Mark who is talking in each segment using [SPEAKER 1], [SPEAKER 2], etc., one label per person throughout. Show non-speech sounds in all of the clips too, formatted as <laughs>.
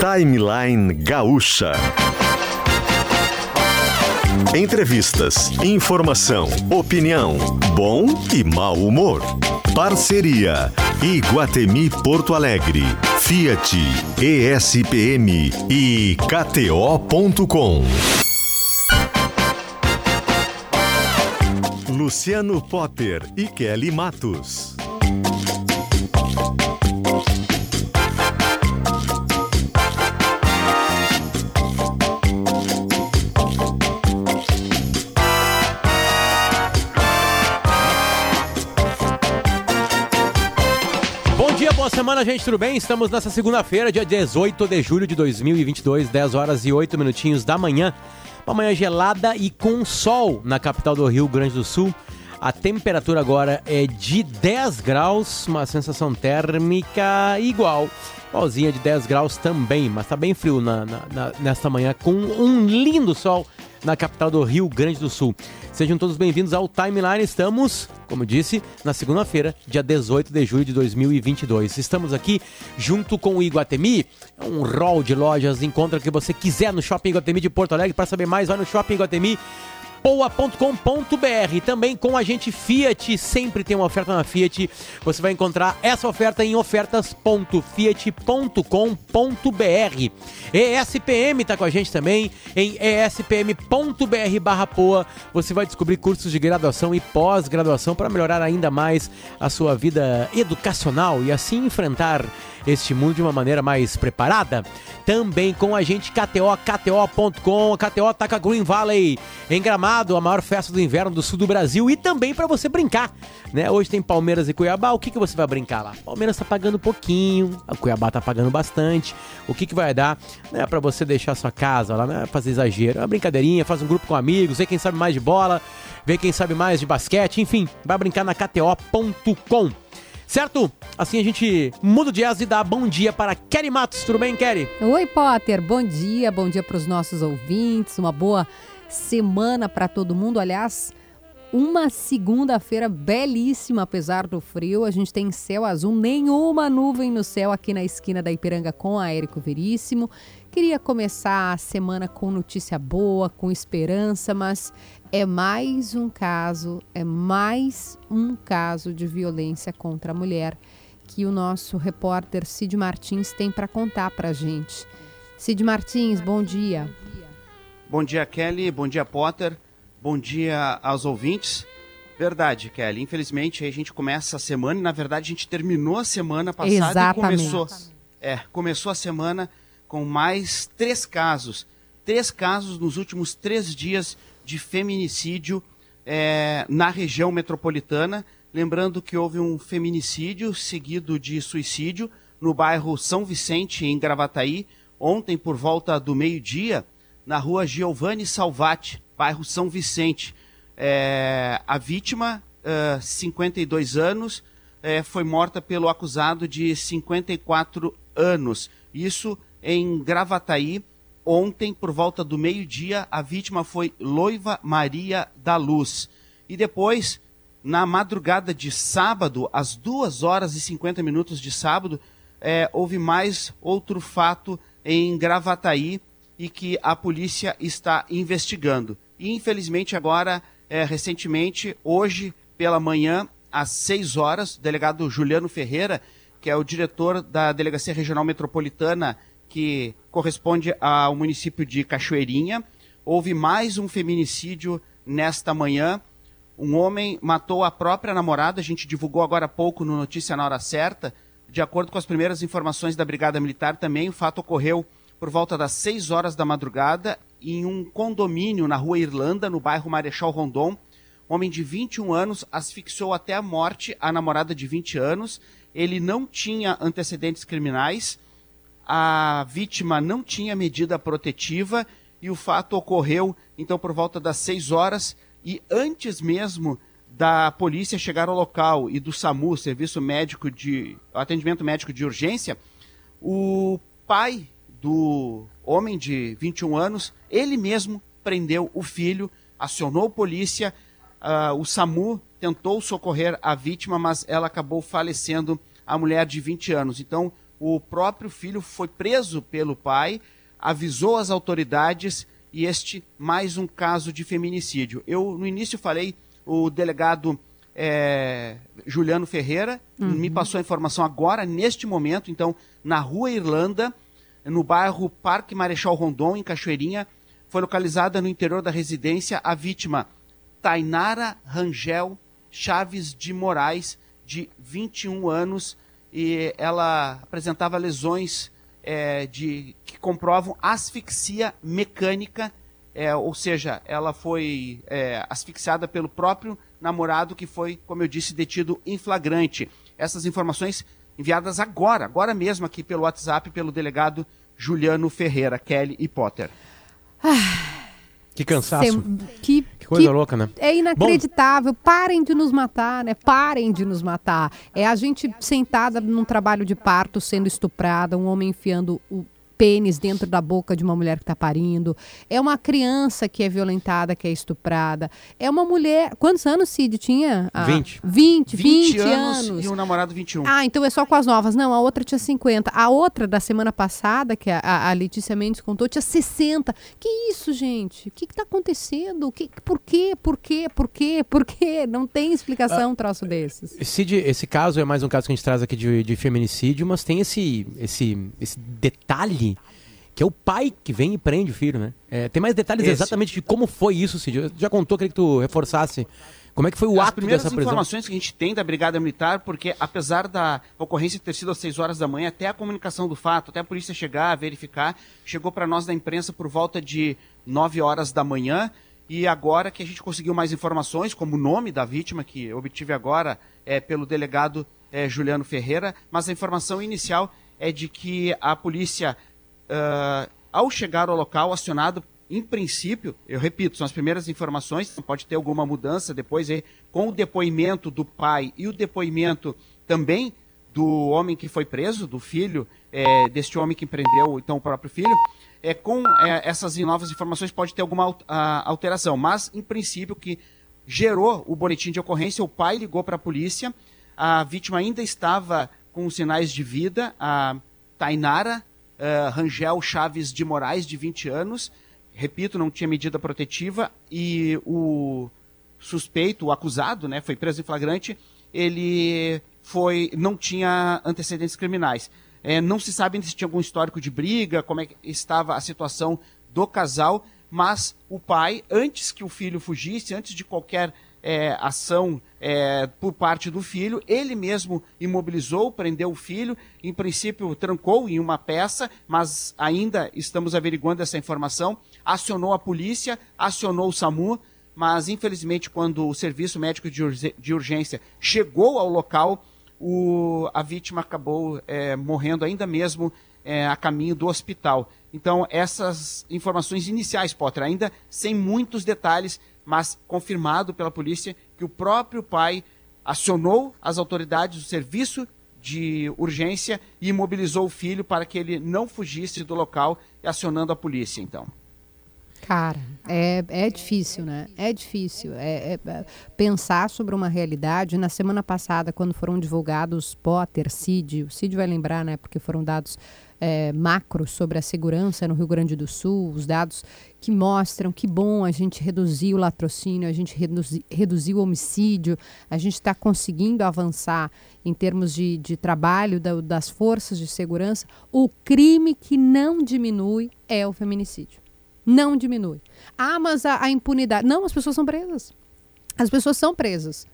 [SPEAKER 1] Timeline Gaúcha. Entrevistas, informação, opinião, bom e mau humor. Parceria Iguatemi Porto Alegre, Fiat, ESPM e KTO.com. Luciano Potter e Kelly Matos.
[SPEAKER 2] Semana, gente, tudo bem? Estamos nessa segunda-feira, dia 18 de julho de 2022, 10 horas e 8 minutinhos da manhã. Uma manhã gelada e com sol na capital do Rio Grande do Sul. A temperatura agora é de 10 graus, uma sensação térmica igual. Igualzinha de 10 graus também, mas tá bem frio na, na, na, nesta manhã, com um lindo sol na capital do Rio Grande do Sul. Sejam todos bem-vindos ao Timeline. Estamos, como disse, na segunda-feira, dia 18 de julho de 2022. Estamos aqui junto com o Iguatemi, um rol de lojas, encontra o que você quiser no Shopping Iguatemi de Porto Alegre. Para saber mais, vai no Shopping Iguatemi poa.com.br. Também com a gente Fiat, sempre tem uma oferta na Fiat. Você vai encontrar essa oferta em ofertas.fiat.com.br. ESPM está com a gente também em espm.br/poa. Você vai descobrir cursos de graduação e pós-graduação para melhorar ainda mais a sua vida educacional e assim enfrentar este mundo de uma maneira mais preparada. Também com a gente KTO, KTO.com, KTO Taca Green Valley, em Gramado, a maior festa do inverno do sul do Brasil e também para você brincar, né? Hoje tem Palmeiras e Cuiabá, o que, que você vai brincar lá? Palmeiras tá pagando pouquinho, a Cuiabá tá pagando bastante. O que, que vai dar, né, para você deixar sua casa lá, né? Fazer exagero, é uma brincadeirinha, faz um grupo com amigos, ver quem sabe mais de bola, ver quem sabe mais de basquete, enfim, vai brincar na KTO.com. Certo? Assim a gente muda o jazz e dá bom dia para Kelly Matos. Tudo bem, Kelly?
[SPEAKER 3] Oi, Potter. Bom dia. Bom dia para os nossos ouvintes. Uma boa semana para todo mundo. Aliás, uma segunda-feira belíssima, apesar do frio. A gente tem céu azul, nenhuma nuvem no céu aqui na esquina da Ipiranga com a Érico Veríssimo. Queria começar a semana com notícia boa, com esperança, mas é mais um caso, é mais um caso de violência contra a mulher que o nosso repórter Cid Martins tem para contar para a gente. Cid Martins, bom dia.
[SPEAKER 4] Bom dia, Kelly. Bom dia, Potter. Bom dia aos ouvintes. Verdade, Kelly. Infelizmente, a gente começa a semana e, na verdade, a gente terminou a semana passada
[SPEAKER 3] Exatamente.
[SPEAKER 4] e começou. É, começou a semana com mais três casos. Três casos nos últimos três dias de feminicídio é, na região metropolitana. Lembrando que houve um feminicídio seguido de suicídio no bairro São Vicente, em Gravataí, ontem por volta do meio-dia, na rua Giovanni Salvati, bairro São Vicente. É, a vítima, uh, 52 anos, é, foi morta pelo acusado de 54 anos. Isso em Gravataí. Ontem, por volta do meio-dia, a vítima foi Loiva Maria da Luz. E depois, na madrugada de sábado, às 2 horas e 50 minutos de sábado, é, houve mais outro fato em Gravataí e que a polícia está investigando. E infelizmente agora, é, recentemente, hoje pela manhã, às 6 horas, o delegado Juliano Ferreira, que é o diretor da Delegacia Regional Metropolitana, que corresponde ao município de Cachoeirinha, houve mais um feminicídio nesta manhã. Um homem matou a própria namorada, a gente divulgou agora há pouco no Notícia na Hora Certa. De acordo com as primeiras informações da Brigada Militar, também o fato ocorreu por volta das 6 horas da madrugada em um condomínio na rua Irlanda, no bairro Marechal Rondon. Um homem de 21 anos asfixiou até a morte a namorada de 20 anos. Ele não tinha antecedentes criminais, a vítima não tinha medida protetiva e o fato ocorreu então por volta das 6 horas e antes mesmo da polícia chegar ao local e do SAMU, Serviço Médico de Atendimento Médico de Urgência, o pai do homem de 21 anos, ele mesmo prendeu o filho, acionou a polícia, uh, o SAMU tentou socorrer a vítima, mas ela acabou falecendo, a mulher de 20 anos. Então, o próprio filho foi preso pelo pai, avisou as autoridades e este mais um caso de feminicídio. Eu no início falei o delegado é, Juliano Ferreira uhum. me passou a informação agora neste momento, então na Rua Irlanda, no bairro Parque Marechal Rondon em Cachoeirinha, foi localizada no interior da residência a vítima Tainara Rangel Chaves de Moraes, de 21 anos, e ela apresentava lesões é, de, que comprovam asfixia mecânica, é, ou seja, ela foi é, asfixiada pelo próprio namorado que foi, como eu disse, detido em flagrante. Essas informações enviadas agora, agora mesmo aqui pelo WhatsApp, pelo delegado Juliano Ferreira, Kelly e Potter.
[SPEAKER 2] Ah. Que cansaço.
[SPEAKER 3] Que, que, coisa que louca, né? É inacreditável. Bom, Parem de nos matar, né? Parem de nos matar. É a gente sentada num trabalho de parto sendo estuprada, um homem enfiando o pênis dentro da boca de uma mulher que está parindo. É uma criança que é violentada, que é estuprada. É uma mulher. Quantos anos Cid tinha?
[SPEAKER 2] Ah, 20.
[SPEAKER 3] 20, 20, 20 anos, anos.
[SPEAKER 4] E um namorado 21.
[SPEAKER 3] Ah, então é só com as novas. Não, a outra tinha 50. A outra da semana passada, que a, a Letícia Mendes contou, tinha 60. Que isso, gente? O que está acontecendo? Que, por quê? Por quê? Por quê? Por quê? Não tem explicação ah, um troço desses.
[SPEAKER 2] Cid, esse caso é mais um caso que a gente traz aqui de, de feminicídio, mas tem esse, esse, esse detalhe que é o pai que vem e prende o filho, né? É, tem mais detalhes Esse. exatamente de como foi isso, Cid. Já contou, queria que tu reforçasse. Como é que foi o
[SPEAKER 4] As
[SPEAKER 2] ato dessa prisão?
[SPEAKER 4] As informações que a gente tem da Brigada Militar, porque apesar da ocorrência ter sido às 6 horas da manhã, até a comunicação do fato, até a polícia chegar, verificar, chegou para nós da imprensa por volta de 9 horas da manhã. E agora que a gente conseguiu mais informações, como o nome da vítima, que obtive agora é pelo delegado é, Juliano Ferreira, mas a informação inicial é de que a polícia uh, ao chegar ao local, acionado, em princípio, eu repito, são as primeiras informações, pode ter alguma mudança depois, com o depoimento do pai e o depoimento também do homem que foi preso, do filho, é, deste homem que prendeu então o próprio filho, é, com é, essas novas informações pode ter alguma alteração, mas em princípio que gerou o boletim de ocorrência, o pai ligou para a polícia, a vítima ainda estava com sinais de vida, a Tainara uh, Rangel Chaves de Moraes, de 20 anos. Repito, não tinha medida protetiva e o suspeito, o acusado, né, foi preso em flagrante, ele foi, não tinha antecedentes criminais. É, não se sabe se tinha algum histórico de briga, como é estava a situação do casal, mas o pai, antes que o filho fugisse, antes de qualquer é, ação é, por parte do filho. Ele mesmo imobilizou, prendeu o filho, em princípio trancou em uma peça, mas ainda estamos averiguando essa informação. Acionou a polícia, acionou o SAMU, mas infelizmente quando o serviço médico de urgência chegou ao local, o, a vítima acabou é, morrendo ainda mesmo é, a caminho do hospital. Então, essas informações iniciais, Potter, ainda sem muitos detalhes, mas confirmado pela polícia que o próprio pai acionou as autoridades do serviço de urgência e imobilizou o filho para que ele não fugisse do local, acionando a polícia, então.
[SPEAKER 3] Cara, é, é difícil, né? É difícil. É, é, pensar sobre uma realidade. Na semana passada, quando foram divulgados Potter, CID, o CID vai lembrar, né? Porque foram dados é, macros sobre a segurança no Rio Grande do Sul, os dados que mostram que bom a gente reduziu o latrocínio, a gente reduzi, reduziu o homicídio, a gente está conseguindo avançar em termos de, de trabalho da, das forças de segurança. O crime que não diminui é o feminicídio. Não diminui. Ah, mas a, a impunidade. Não, as pessoas são presas. As pessoas são presas.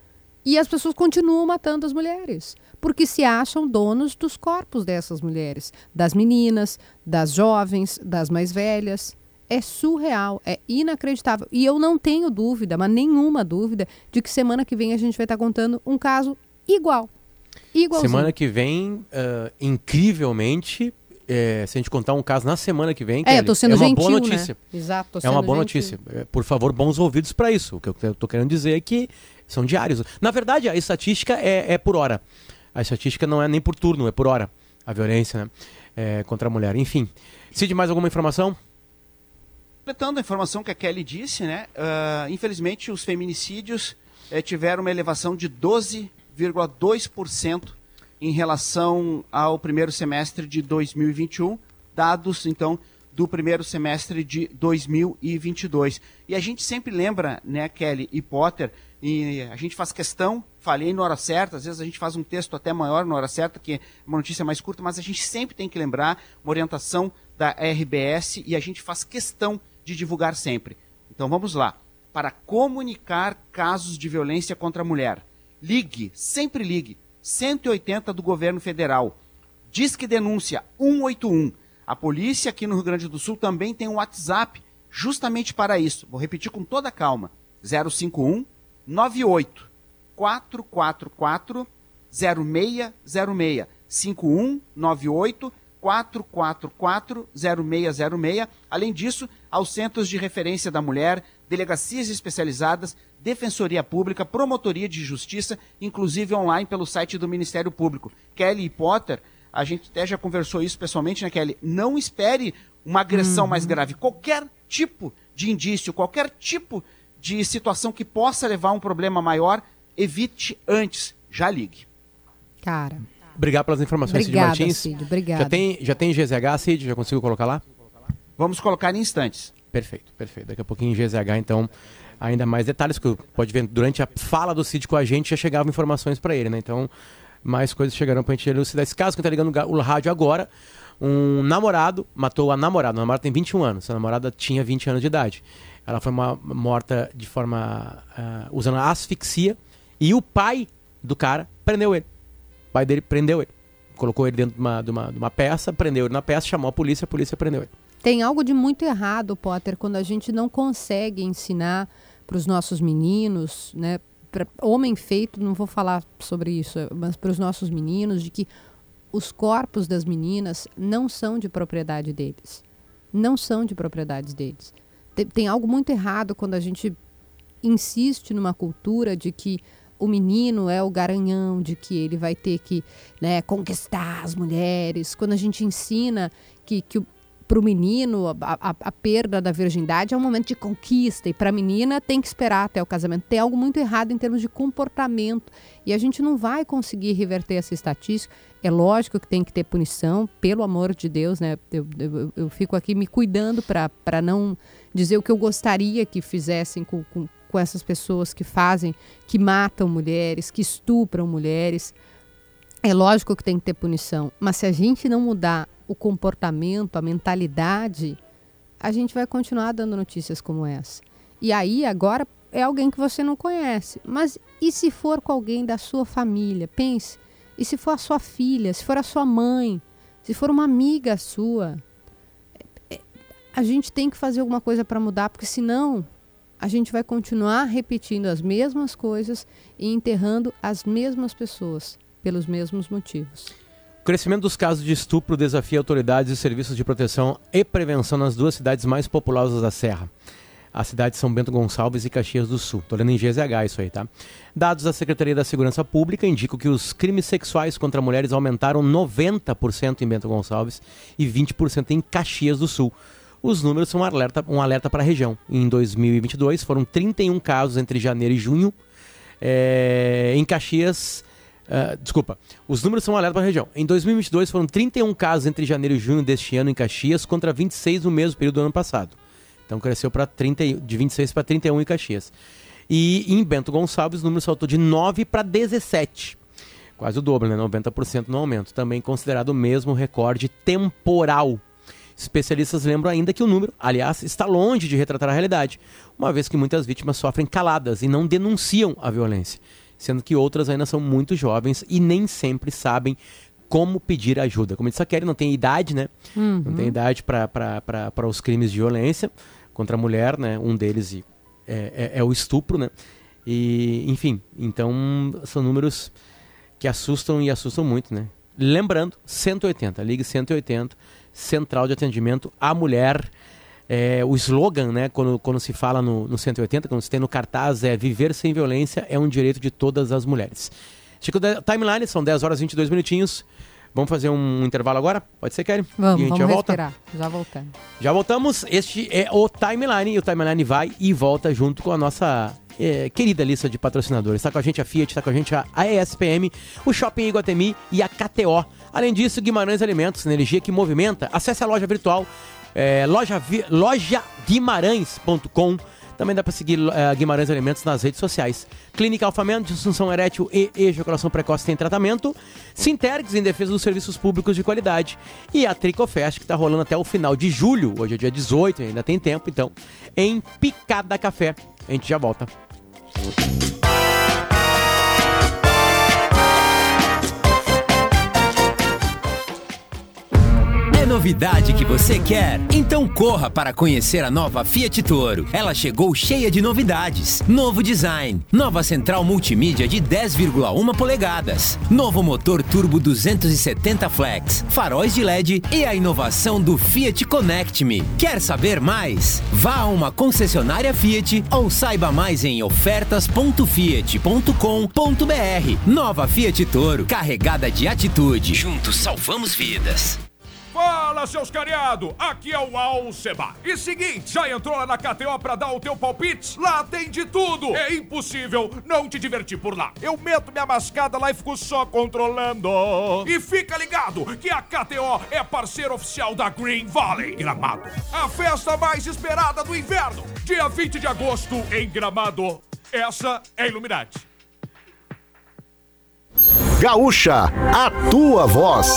[SPEAKER 3] E as pessoas continuam matando as mulheres porque se acham donos dos corpos dessas mulheres, das meninas, das jovens, das mais velhas. É surreal, é inacreditável. E eu não tenho dúvida, mas nenhuma dúvida, de que semana que vem a gente vai estar contando um caso igual. Igualzinho.
[SPEAKER 2] Semana que vem, uh, incrivelmente, é, se a gente contar um caso na semana que vem,
[SPEAKER 3] é, Kelly, sendo
[SPEAKER 2] é uma
[SPEAKER 3] gentil,
[SPEAKER 2] boa notícia.
[SPEAKER 3] Né? Exato,
[SPEAKER 2] é uma boa gentil. notícia. É, por favor, bons ouvidos para isso. O que eu estou querendo dizer é que são diários. Na verdade, a estatística é, é por hora a estatística não é nem por turno, é por hora. A violência né? é, contra a mulher. Enfim. Cid, mais alguma informação?
[SPEAKER 4] Completando a informação que a Kelly disse, né? Uh, infelizmente, os feminicídios uh, tiveram uma elevação de 12,2% em relação ao primeiro semestre de 2021, dados então do primeiro semestre de 2022. E a gente sempre lembra, né, Kelly e Potter, e a gente faz questão, falei na hora certa, às vezes a gente faz um texto até maior na hora certa, que é uma notícia mais curta, mas a gente sempre tem que lembrar uma orientação da RBS e a gente faz questão de divulgar sempre. Então vamos lá. Para comunicar casos de violência contra a mulher, ligue, sempre ligue, 180 do governo federal. Diz que denúncia 181 a polícia aqui no Rio Grande do Sul também tem um WhatsApp justamente para isso. Vou repetir com toda calma. 051 98 444 0606 51 98 444 0606. Além disso, aos centros de referência da mulher, delegacias especializadas, defensoria pública, promotoria de justiça, inclusive online pelo site do Ministério Público. Kelly Potter a gente até já conversou isso pessoalmente, né, Kelly? Não espere uma agressão uhum. mais grave. Qualquer tipo de indício, qualquer tipo de situação que possa levar a um problema maior, evite antes. Já ligue.
[SPEAKER 3] Cara.
[SPEAKER 2] Obrigado pelas informações,
[SPEAKER 3] Obrigada,
[SPEAKER 2] Cid Martins.
[SPEAKER 3] Cid, obrigado.
[SPEAKER 2] Já tem, já tem GZH, Cid? Já consigo colocar lá?
[SPEAKER 4] Vamos colocar em instantes.
[SPEAKER 2] Perfeito, perfeito. Daqui a pouquinho em GZH, então, ainda mais detalhes, que pode ver durante a fala do Cid com a gente, já chegavam informações para ele, né? Então, mais coisas chegarão pra gente elucidar esse caso. Quem tá ligando o rádio agora, um namorado matou a namorada. A namorada tem 21 anos, a namorada tinha 20 anos de idade. Ela foi uma, morta de forma. Uh, usando asfixia. E o pai do cara prendeu ele. O pai dele prendeu ele. Colocou ele dentro de uma, de uma, de uma peça, prendeu ele na peça, chamou a polícia, a polícia prendeu ele.
[SPEAKER 3] Tem algo de muito errado, Potter, quando a gente não consegue ensinar para os nossos meninos, né, para homem feito, não vou falar sobre isso, mas para os nossos meninos, de que os corpos das meninas não são de propriedade deles. Não são de propriedade deles. Tem, tem algo muito errado quando a gente insiste numa cultura de que o menino é o garanhão, de que ele vai ter que né, conquistar as mulheres. Quando a gente ensina que, que para o menino, a, a, a, perda da virgindade é um momento de conquista, e para a menina tem que esperar até o casamento. Tem algo muito errado em termos de comportamento, e a gente não vai conseguir reverter essa estatística. É lógico que tem que ter punição, pelo amor de Deus, né? Eu, eu, eu fico aqui me cuidando para não dizer o que eu gostaria que fizessem com, com, com essas pessoas que fazem, que matam mulheres, que estupram mulheres. É lógico que tem que ter punição, mas se a gente não mudar o comportamento, a mentalidade, a gente vai continuar dando notícias como essa. E aí, agora, é alguém que você não conhece. Mas e se for com alguém da sua família? Pense. E se for a sua filha, se for a sua mãe, se for uma amiga sua? É, é, a gente tem que fazer alguma coisa para mudar, porque senão a gente vai continuar repetindo as mesmas coisas e enterrando as mesmas pessoas pelos mesmos motivos.
[SPEAKER 2] O crescimento dos casos de estupro desafia autoridades e serviços de proteção e prevenção nas duas cidades mais populosas da Serra. A cidade de São Bento Gonçalves e Caxias do Sul. Estou lendo em GZH isso aí, tá? Dados da Secretaria da Segurança Pública indicam que os crimes sexuais contra mulheres aumentaram 90% em Bento Gonçalves e 20% em Caxias do Sul. Os números são um alerta, um alerta para a região. Em 2022 foram 31 casos entre janeiro e junho. É, em Caxias, Uh, desculpa, os números são um alerta para a região. Em 2022 foram 31 casos entre janeiro e junho deste ano em Caxias, contra 26 no mesmo período do ano passado. Então cresceu para de 26 para 31 em Caxias. E em Bento Gonçalves o número saltou de 9 para 17. Quase o dobro, né? 90% no aumento. Também considerado o mesmo recorde temporal. Especialistas lembram ainda que o número, aliás, está longe de retratar a realidade, uma vez que muitas vítimas sofrem caladas e não denunciam a violência sendo que outras ainda são muito jovens e nem sempre sabem como pedir ajuda. Como disse a Kelly, não tem idade, né? Uhum. Não tem idade para os crimes de violência contra a mulher, né? Um deles é, é, é, o estupro, né? E, enfim, então são números que assustam e assustam muito, né? Lembrando, 180, ligue 180, Central de Atendimento à Mulher é, o slogan, né, quando, quando se fala no, no 180, quando se tem no cartaz, é viver sem violência é um direito de todas as mulheres. Chico, timeline, são 10 horas e 22 minutinhos. Vamos fazer um intervalo agora? Pode ser, Kelly?
[SPEAKER 3] Vamos,
[SPEAKER 2] e a
[SPEAKER 3] gente
[SPEAKER 2] vamos já
[SPEAKER 3] respirar.
[SPEAKER 2] volta?
[SPEAKER 3] Já voltamos.
[SPEAKER 2] Já voltamos. Este é o Timeline. E o Timeline vai e volta junto com a nossa eh, querida lista de patrocinadores. Está com a gente a Fiat, está com a gente a ESPM, o Shopping Iguatemi e a KTO. Além disso, Guimarães Alimentos, energia que movimenta. Acesse a loja virtual é, loja, loja Guimarães.com. Também dá para seguir uh, Guimarães Alimentos nas redes sociais. Clínica Alfamento, disfunção erétil e ejaculação precoce tem tratamento. Sintergs, em defesa dos serviços públicos de qualidade. E a Tricofest, que está rolando até o final de julho. Hoje é dia 18, ainda tem tempo, então. Em Picada Café. A gente já volta. Thank you.
[SPEAKER 5] Novidade que você quer? Então corra para conhecer a nova Fiat Toro. Ela chegou cheia de novidades. Novo design, nova central multimídia de 10,1 polegadas, novo motor turbo 270 flex, faróis de LED e a inovação do Fiat Connect Me. Quer saber mais? Vá a uma concessionária Fiat ou saiba mais em ofertas.fiat.com.br. Nova Fiat Toro, carregada de atitude. Juntos salvamos vidas.
[SPEAKER 6] Fala, seus cariados! Aqui é o Alceba. E seguinte, já entrou lá na KTO pra dar o teu palpite? Lá tem de tudo! É impossível não te divertir por lá. Eu meto minha mascada lá e fico só controlando. E fica ligado que a KTO é parceiro oficial da Green Valley Gramado. A festa mais esperada do inverno. Dia 20 de agosto em Gramado. Essa é a Illuminati.
[SPEAKER 1] Gaúcha, a tua voz.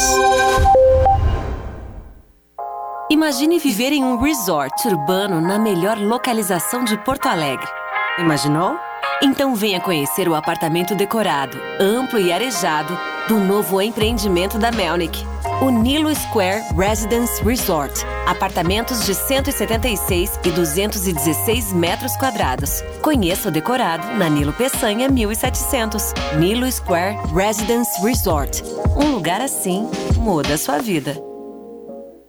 [SPEAKER 7] Imagine viver em um resort urbano na melhor localização de Porto Alegre. Imaginou? Então venha conhecer o apartamento decorado, amplo e arejado do novo empreendimento da Melnick. O Nilo Square Residence Resort. Apartamentos de 176 e 216 metros quadrados. Conheça o decorado na Nilo Peçanha 1700. Nilo Square Residence Resort. Um lugar assim muda a sua vida.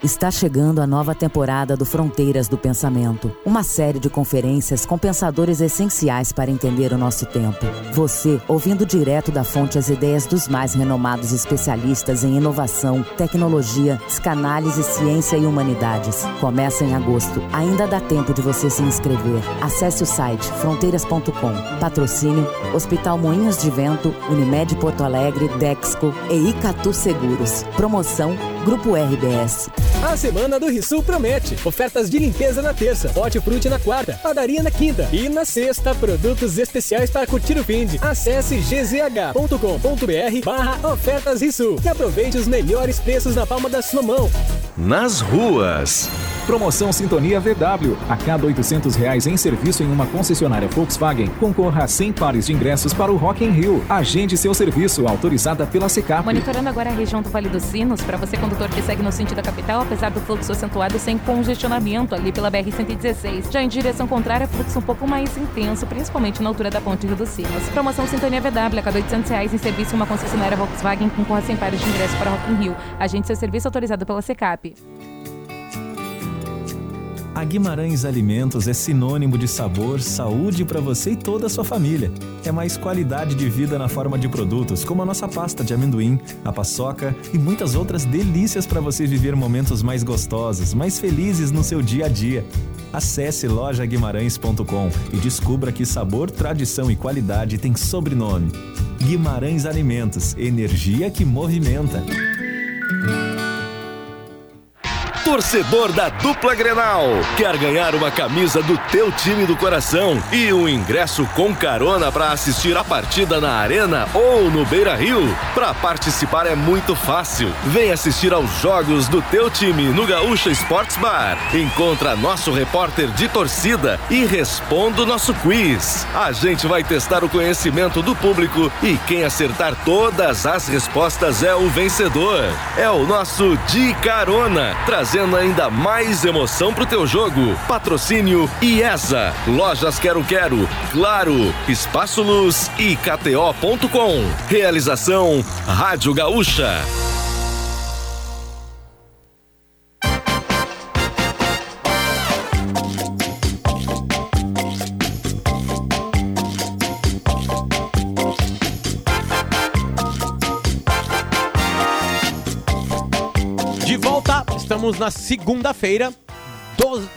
[SPEAKER 8] Está chegando a nova temporada do Fronteiras do Pensamento, uma série de conferências com pensadores essenciais para entender o nosso tempo. Você, ouvindo direto da fonte as ideias dos mais renomados especialistas em inovação, tecnologia, psicanálise, ciência e humanidades. Começa em agosto. Ainda dá tempo de você se inscrever. Acesse o site fronteiras.com. Patrocínio: Hospital Moinhos de Vento, Unimed Porto Alegre, Dexco e Icatu Seguros. Promoção Grupo RBS.
[SPEAKER 9] A semana do Rissul promete. Ofertas de limpeza na terça, hortifruti na quarta, padaria na quinta e na sexta, produtos especiais para curtir o fim de. Acesse gzh.com.br barra ofertas Rissul e aproveite os melhores preços na palma da sua mão.
[SPEAKER 1] Nas ruas.
[SPEAKER 10] Promoção Sintonia VW. A cada 800 reais em serviço em uma concessionária Volkswagen, concorra a 100 pares de ingressos para o Rock in Rio. Agende seu serviço, autorizada pela Secap.
[SPEAKER 11] Monitorando agora a região do Vale dos Sinos, para você condutor que segue no sentido da capital, apesar do fluxo acentuado sem congestionamento ali pela BR-116. Já em direção contrária, fluxo um pouco mais intenso, principalmente na altura da ponte Rio dos Sinos. Promoção Sintonia VW. A cada 800 reais em serviço em uma concessionária Volkswagen, concorra a 100 pares de ingressos para Rock in Rio. Agende seu serviço autorizado pela Secap.
[SPEAKER 12] A Guimarães Alimentos é sinônimo de sabor, saúde para você e toda a sua família. É mais qualidade de vida na forma de produtos, como a nossa pasta de amendoim, a paçoca e muitas outras delícias para você viver momentos mais gostosos, mais felizes no seu dia a dia. Acesse lojaguimarães.com e descubra que sabor, tradição e qualidade tem sobrenome. Guimarães Alimentos, energia que movimenta.
[SPEAKER 1] Torcedor da dupla Grenal, quer ganhar uma camisa do teu time do coração e um ingresso com carona para assistir a partida na Arena ou no Beira Rio? Para participar é muito fácil. Vem assistir aos jogos do teu time no Gaúcha Sports Bar. Encontra nosso repórter de torcida e responda o nosso quiz. A gente vai testar o conhecimento do público e quem acertar todas as respostas é o vencedor. É o nosso De Carona, trazendo trazendo ainda mais emoção pro teu jogo. Patrocínio IESA, Lojas Quero Quero, Claro, Espaço Luz e KTO.com. Realização Rádio Gaúcha.
[SPEAKER 2] Estamos na segunda-feira,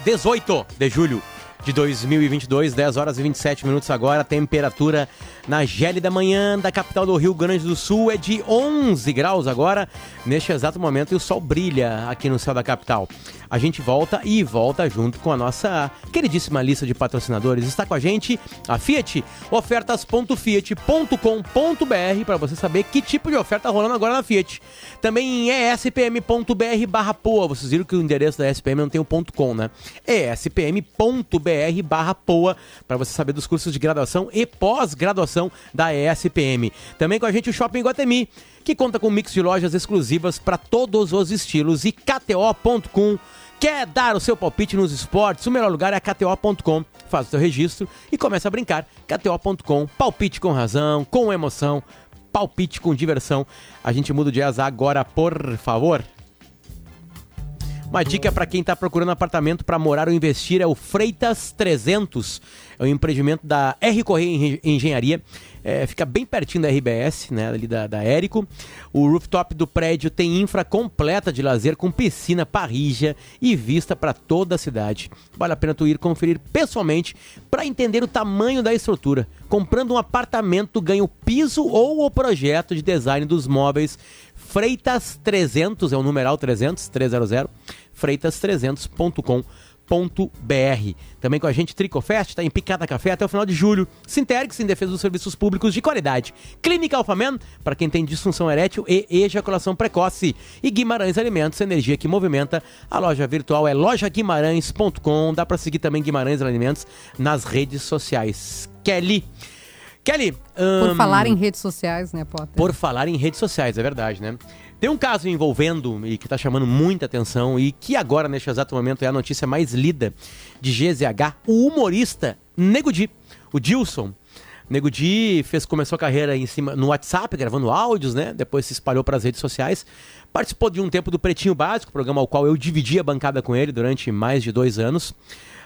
[SPEAKER 2] 18 de julho de 2022, 10 horas e 27 minutos agora. Temperatura na gélida manhã da capital do Rio Grande do Sul é de 11 graus agora, neste exato momento, e o sol brilha aqui no céu da capital. A gente volta e volta junto com a nossa queridíssima lista de patrocinadores. Está com a gente a Fiat, ofertas.fiat.com.br para você saber que tipo de oferta tá rolando agora na Fiat. Também em espm.br barra poa. Vocês viram que o endereço da SPM não tem o ponto .com, né? espm.br barra poa para você saber dos cursos de graduação e pós-graduação da ESPM. Também com a gente o Shopping Guatemi, que conta com um mix de lojas exclusivas para todos os estilos e KTO.com Quer dar o seu palpite nos esportes? O melhor lugar é KTO.com. Faz o seu registro e comece a brincar. KTO.com, palpite com razão, com emoção, palpite com diversão. A gente muda o jazz agora, por favor. Uma dica para quem está procurando apartamento para morar ou investir é o Freitas 300. É um empreendimento da R Correia Engenharia. É, fica bem pertinho da RBS, né, ali da, da Érico. O rooftop do prédio tem infra completa de lazer com piscina, parrija e vista para toda a cidade. Vale a pena tu ir conferir pessoalmente para entender o tamanho da estrutura. Comprando um apartamento, ganha o piso ou o projeto de design dos móveis. Freitas 300, é o numeral 300, 300 freitas300.com.br. Também com a gente Tricofest, está em Picada Café até o final de julho. Sinterix em defesa dos serviços públicos de qualidade. Clínica Alfaman, para quem tem disfunção erétil e ejaculação precoce. E Guimarães Alimentos, energia que movimenta. A loja virtual é lojaguimarães.com. Dá para seguir também Guimarães Alimentos nas redes sociais. Kelly. Kelly.
[SPEAKER 3] Por falar em redes sociais, né, Potter?
[SPEAKER 2] Por falar em redes sociais, é verdade, né? Tem um caso envolvendo e que está chamando muita atenção e que agora, neste exato momento, é a notícia mais lida de GZH, o humorista Nego Di, o Dilson. Nego Di fez, começou a carreira em cima no WhatsApp, gravando áudios, né? Depois se espalhou para as redes sociais. Participou de um tempo do Pretinho Básico, programa ao qual eu dividi a bancada com ele durante mais de dois anos.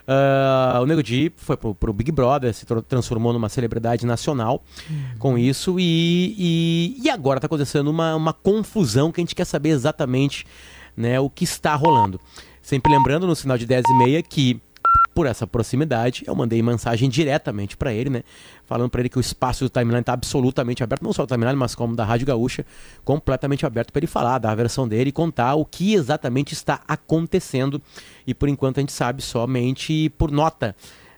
[SPEAKER 2] Uh, o Nego Di foi pro, pro Big Brother, se transformou numa celebridade nacional com isso e, e, e agora está acontecendo uma, uma confusão que a gente quer saber exatamente né, o que está rolando. Sempre lembrando no sinal de 10 e meia que por essa proximidade, eu mandei mensagem diretamente para ele, né? Falando para ele que o espaço do timeline está absolutamente aberto, não só o timeline, mas como da Rádio Gaúcha, completamente aberto para ele falar, dar a versão dele e contar o que exatamente está acontecendo. E por enquanto a gente sabe somente por nota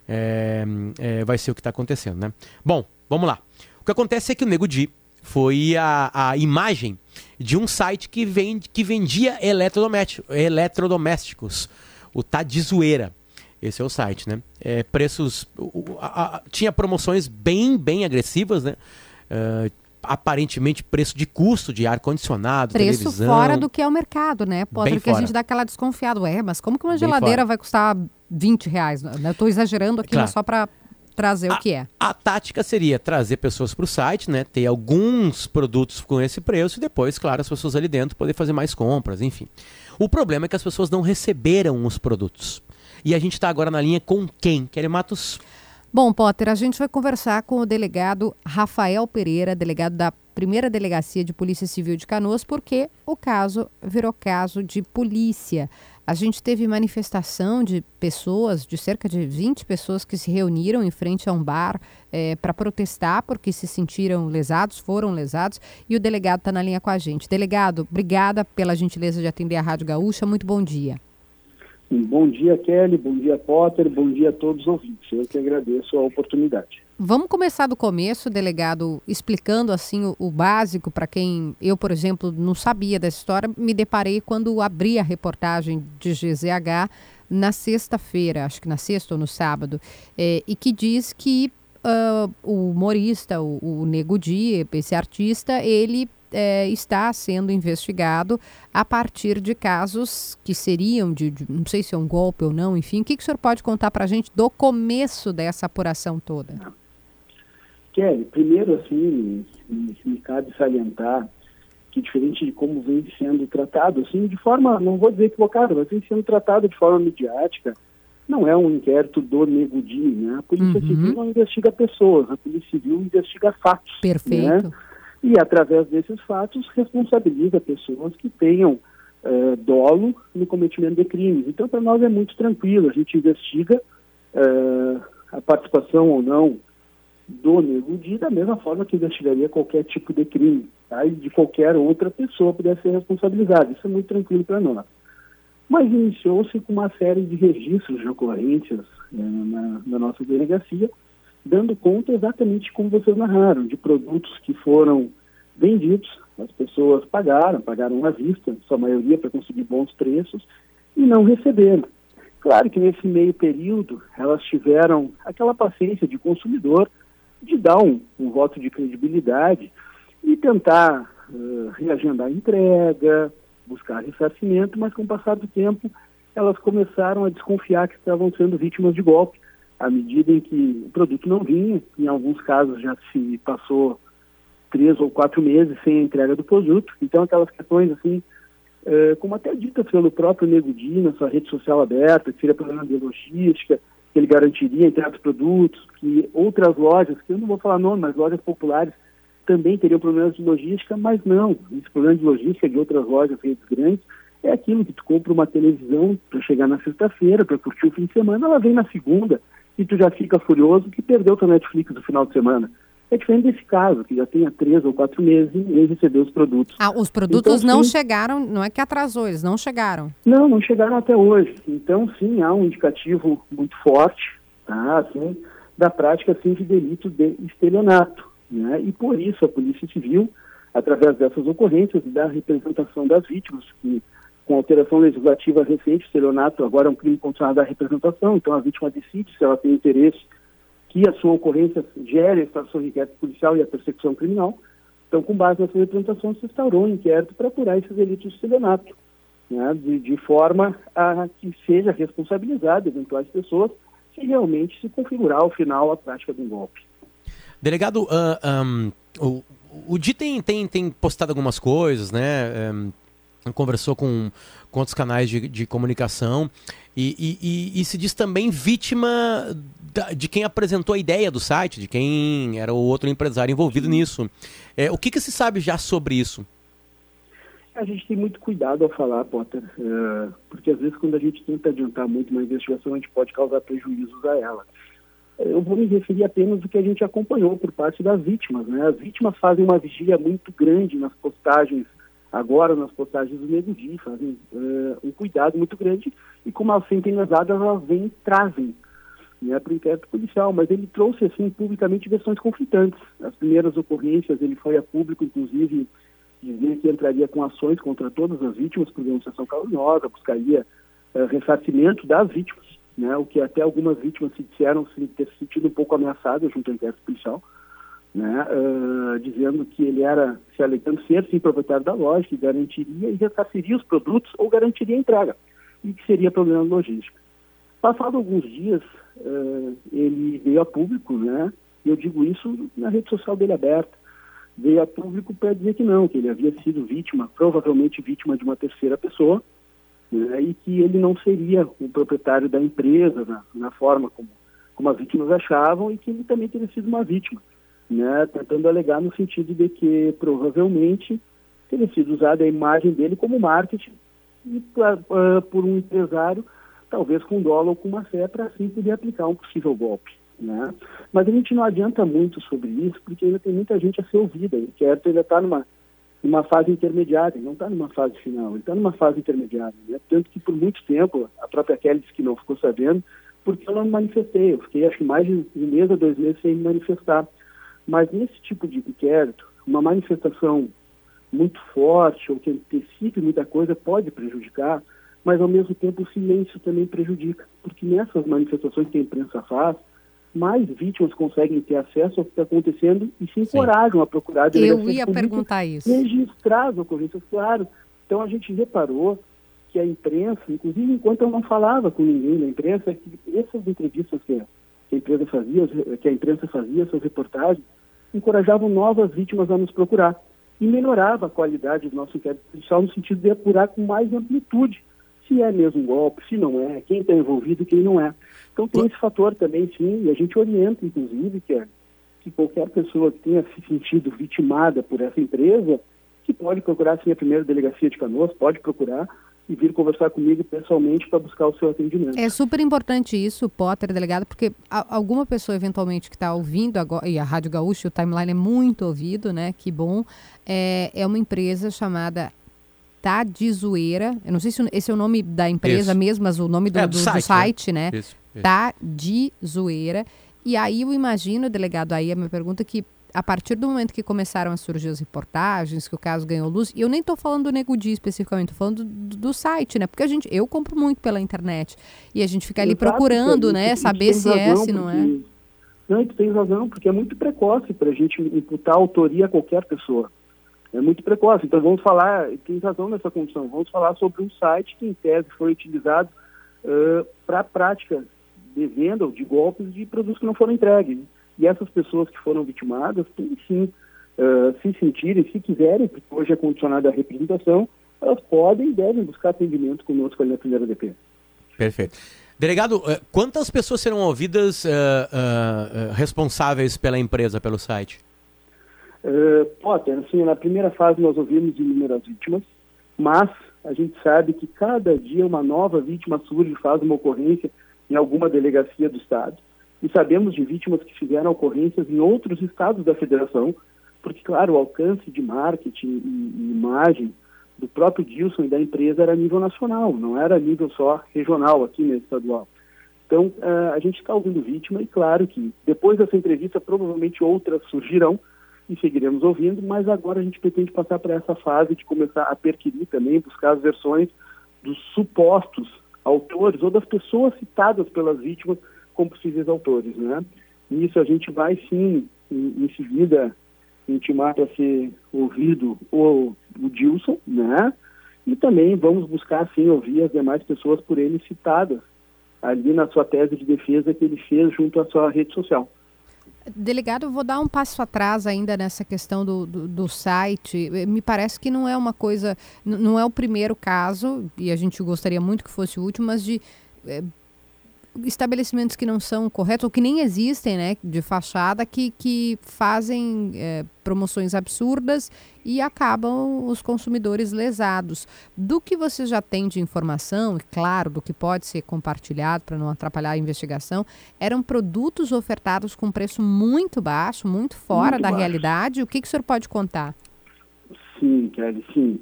[SPEAKER 2] é, é, vai ser o que está acontecendo, né? Bom, vamos lá. O que acontece é que o Nego Di foi a, a imagem de um site que, vende, que vendia eletrodomésticos, o Tá de Zoeira. Esse é o site, né? É, preços. A, a, tinha promoções bem, bem agressivas, né? Uh, aparentemente preço de custo de ar-condicionado,
[SPEAKER 3] Preço
[SPEAKER 2] televisão.
[SPEAKER 3] fora do que é o mercado, né? Pode porque fora. a gente dá aquela desconfiada. É, mas como que uma geladeira vai custar 20 reais? Eu estou exagerando aqui, claro. mas só para trazer
[SPEAKER 2] a,
[SPEAKER 3] o que é.
[SPEAKER 2] A tática seria trazer pessoas para o site, né? Ter alguns produtos com esse preço e depois, claro, as pessoas ali dentro poder fazer mais compras, enfim. O problema é que as pessoas não receberam os produtos. E a gente está agora na linha com quem? Kelly Matos?
[SPEAKER 3] Bom, Potter, a gente vai conversar com o delegado Rafael Pereira, delegado da primeira delegacia de Polícia Civil de Canoas, porque o caso virou caso de polícia. A gente teve manifestação de pessoas, de cerca de 20 pessoas que se reuniram em frente a um bar é, para protestar porque se sentiram lesados, foram lesados, e o delegado está na linha com a gente. Delegado, obrigada pela gentileza de atender a Rádio Gaúcha. Muito bom dia.
[SPEAKER 13] Bom dia, Kelly. Bom dia, Potter. Bom dia a todos os ouvintes. Eu que agradeço a oportunidade.
[SPEAKER 3] Vamos começar do começo, delegado, explicando assim o, o básico para quem eu, por exemplo, não sabia dessa história. Me deparei quando abri a reportagem de GZH na sexta-feira, acho que na sexta ou no sábado, é, e que diz que uh, o humorista, o, o Nego Di, esse artista, ele é, está sendo investigado a partir de casos que seriam de, de, não sei se é um golpe ou não, enfim. O que, que o senhor pode contar para a gente do começo dessa apuração toda?
[SPEAKER 13] Kelly, primeiro, assim, me, me cabe salientar que diferente de como vem sendo tratado, assim, de forma, não vou dizer equivocada, mas vem sendo tratado de forma midiática, não é um inquérito do Nego Di, né? A Polícia uhum. Civil não investiga pessoas, a Polícia Civil investiga fatos.
[SPEAKER 3] Perfeito.
[SPEAKER 13] Né? E, através desses fatos, responsabiliza pessoas que tenham uh, dolo no cometimento de crimes. Então, para nós é muito tranquilo, a gente investiga uh, a participação ou não do Nego Di, da mesma forma que investigaria qualquer tipo de crime, tá? e de qualquer outra pessoa pudesse ser responsabilizada. Isso é muito tranquilo para nós. Mas iniciou-se com uma série de registros de ocorrências né, na, na nossa delegacia, dando conta exatamente como vocês narraram, de produtos que foram vendidos, as pessoas pagaram, pagaram à vista, sua maioria para conseguir bons preços, e não receberam. Claro que nesse meio período elas tiveram aquela paciência de consumidor de dar um, um voto de credibilidade e tentar uh, reagendar a entrega, buscar ressarcimento, mas com o passar do tempo elas começaram a desconfiar que estavam sendo vítimas de golpe, à medida em que o produto não vinha, em alguns casos já se passou três ou quatro meses sem a entrega do produto, então aquelas questões assim é, como até dita pelo próprio Nego Di na sua rede social aberta, que seria problema de logística, que ele garantiria entre os produtos, que outras lojas, que eu não vou falar nome, mas lojas populares também teriam problemas de logística, mas não. Esse problema de logística de outras lojas, redes grandes, é aquilo que tu compra uma televisão para chegar na sexta-feira, para curtir o fim de semana, ela vem na segunda e tu já fica furioso que perdeu tua Netflix no final de semana. É diferente desse caso, que já tem há três ou quatro meses e recebeu os produtos.
[SPEAKER 3] Ah, os produtos então, não sim, chegaram, não é que atrasou, eles não chegaram.
[SPEAKER 13] Não, não chegaram até hoje. Então, sim, há um indicativo muito forte, tá, assim, da prática assim, de delito de estelionato. Né? E por isso a Polícia Civil, através dessas ocorrências e da representação das vítimas, que com alteração legislativa recente, o estelionato agora é um crime contra a representação, então a vítima decide se ela tem interesse que a sua ocorrência gere a extração de inquérito policial e a persecução criminal. Então, com base nessa representação, se instaurou um inquérito para apurar esses delitos de estelionato, né, de, de, forma a que seja responsabilizado eventuais pessoas se realmente se configurar ao final a prática de um golpe.
[SPEAKER 2] Delegado, uh, ah, um, o, o Di tem, tem, tem postado algumas coisas, né? Um, conversou com, com outros canais de, de comunicação e, e, e, se diz também vítima da, de quem apresentou a ideia do site, de quem era o outro empresário envolvido nisso. É, o que, que se sabe já sobre isso?
[SPEAKER 13] A gente tem muito cuidado ao falar, Potter, é, porque às vezes quando a gente tenta adiantar muito uma investigação, a gente pode causar prejuízos a ela. Eu vou me referir apenas ao que a gente acompanhou por parte das vítimas. Né? As vítimas fazem uma vigília muito grande nas postagens agora nas postagens do Nego Di, fazem uh, um cuidado muito grande e como elas sentem lesadas, elas vêm trazem né, para o inquérito policial, mas ele trouxe assim publicamente versões conflitantes. As primeiras ocorrências ele foi a público, inclusive, dizer que entraria com ações contra todas as vítimas por denunciação caluniosa, buscaria uh, ressarcimento das vítimas, né, o que até algumas vítimas se disseram se ter se sentido um pouco ameaçadas junto ao inquérito policial né, uh, dizendo que ele era, se alegando ser sim proprietário da loja, que garantiria e ressarciria os produtos ou garantiria a entrega, e que seria problema logístico. Passado alguns dias, uh, ele veio a público, né, eu digo isso na rede social dele aberta, veio a público para dizer que não, que ele havia sido vítima, provavelmente vítima de uma terceira pessoa, né, e que ele não seria o proprietário da empresa na, na forma como, como as vítimas achavam, e que ele também teria sido uma vítima né, tentando alegar no sentido de que provavelmente teria sido usada a imagem dele como marketing e, uh, por um empresário, talvez com dólar ou com uma fé, para assim poder aplicar um possível golpe. Né? Mas a gente não adianta muito sobre isso, porque ainda tem muita gente a ser ouvida. O inquérito ainda está numa, numa fase intermediária, ele não está numa fase final, ele está numa fase intermediária. Né? Tanto que por muito tempo, a própria Kelly disse que não ficou sabendo, porque eu não me manifestei. Eu fiquei acho que mais de um mês a dois meses sem me manifestar. Mas nesse tipo de inquérito, uma manifestação muito forte ou que antecipe muita coisa pode prejudicar, mas ao mesmo tempo o silêncio também prejudica, porque nessas manifestações que a imprensa faz, mais vítimas conseguem ter acesso ao que está acontecendo e se encorajam Sim. a procurar
[SPEAKER 3] Eu ia perguntar isso.
[SPEAKER 13] Registrar as ocorrências, claro. Então a gente reparou que a imprensa, inclusive enquanto eu não falava com ninguém na imprensa, que essas entrevistas que a empresa fazia, que a imprensa fazia, suas reportagens, encorajavam novas vítimas a nos procurar e melhorava a qualidade do nosso inquérito policial no sentido de apurar com mais amplitude se é mesmo um golpe, se não é, quem está envolvido, quem não é. Então tem esse fator também, sim, e a gente orienta, inclusive, que, é, que qualquer pessoa que tenha se sentido vitimada por essa empresa, que pode procurar sim a primeira delegacia de Canoas, pode procurar, e vir conversar comigo pessoalmente para buscar o seu atendimento.
[SPEAKER 3] É super importante isso, Potter, delegado, porque a, alguma pessoa eventualmente que está ouvindo agora, e a Rádio Gaúcho, o timeline é muito ouvido, né? Que bom. É, é uma empresa chamada Tá de Zoeira. Eu não sei se esse é o nome da empresa
[SPEAKER 2] Isso.
[SPEAKER 3] mesmo, mas o nome do,
[SPEAKER 2] É,
[SPEAKER 3] do-
[SPEAKER 2] do
[SPEAKER 3] do
[SPEAKER 2] site,
[SPEAKER 3] site,
[SPEAKER 2] né?
[SPEAKER 3] né?
[SPEAKER 2] Isso, isso.
[SPEAKER 3] Tá de Zoeira. E aí eu imagino, delegado, aí a minha pergunta é que a partir do momento que começaram a surgir as reportagens, que o caso ganhou luz, e eu nem estou falando do Nego Di especificamente, estou falando do, do site, né? Porque a gente, eu compro muito pela internet. E a gente fica ali
[SPEAKER 13] Exato,
[SPEAKER 3] procurando, né? Saber se é, se não é.
[SPEAKER 13] Não, tu tens razão, porque é muito precoce para a gente imputar autoria a qualquer pessoa. É muito precoce. Então vamos falar, tens razão nessa condição, vamos falar sobre um site que em tese foi utilizado para a prática de venda ou de golpes de produtos que não foram entregues. E essas pessoas que foram vitimadas têm sim, eh, se sentirem, se quiserem, porque hoje é condicionada a representação, elas podem e devem buscar atendimento conosco ali na primeira DP.
[SPEAKER 2] Perfeito. Delegado, quantas pessoas serão ouvidas eh, eh, responsáveis pela empresa, pelo site?
[SPEAKER 13] Uh, Potter, assim, na primeira fase nós ouvimos inúmeras vítimas, mas a gente sabe que cada dia uma nova vítima surge, faz uma ocorrência em alguma delegacia do Estado. E sabemos de vítimas que fizeram ocorrências em outros estados da federação, porque, claro, o alcance de marketing e, imagem do próprio Dilson e da empresa era nível nacional, não era nível só regional aqui no estadual. Então, uh, a gente está ouvindo vítima e, claro, que depois dessa entrevista, provavelmente outras surgirão e seguiremos ouvindo, mas agora a gente pretende passar para essa fase de começar a perquirir também, buscar as versões dos supostos autores ou das pessoas citadas pelas vítimas como possíveis autores, né? Nisso a gente vai sim, em, em seguida, intimar para ser ouvido o, o Dilson, né? E também vamos buscar sim ouvir as demais pessoas por ele citadas ali na sua tese de defesa que ele fez junto à sua rede social.
[SPEAKER 3] Delegado, vou dar um passo atrás ainda nessa questão do, do, do site. Eh, Me parece que não é uma coisa, não é o primeiro caso, e a gente gostaria muito que fosse o último, mas de eh, estabelecimentos que não são corretos, ou que nem existem, né, de fachada, que, que fazem eh, promoções absurdas e acabam os consumidores lesados. Do que você já tem de informação, e claro, do que pode ser compartilhado para não atrapalhar a investigação, eram produtos ofertados com preço muito baixo, muito fora
[SPEAKER 13] Muito
[SPEAKER 3] da
[SPEAKER 13] baixo.
[SPEAKER 3] realidade. O que, que o senhor pode contar?
[SPEAKER 13] Sim, Kelly, sim.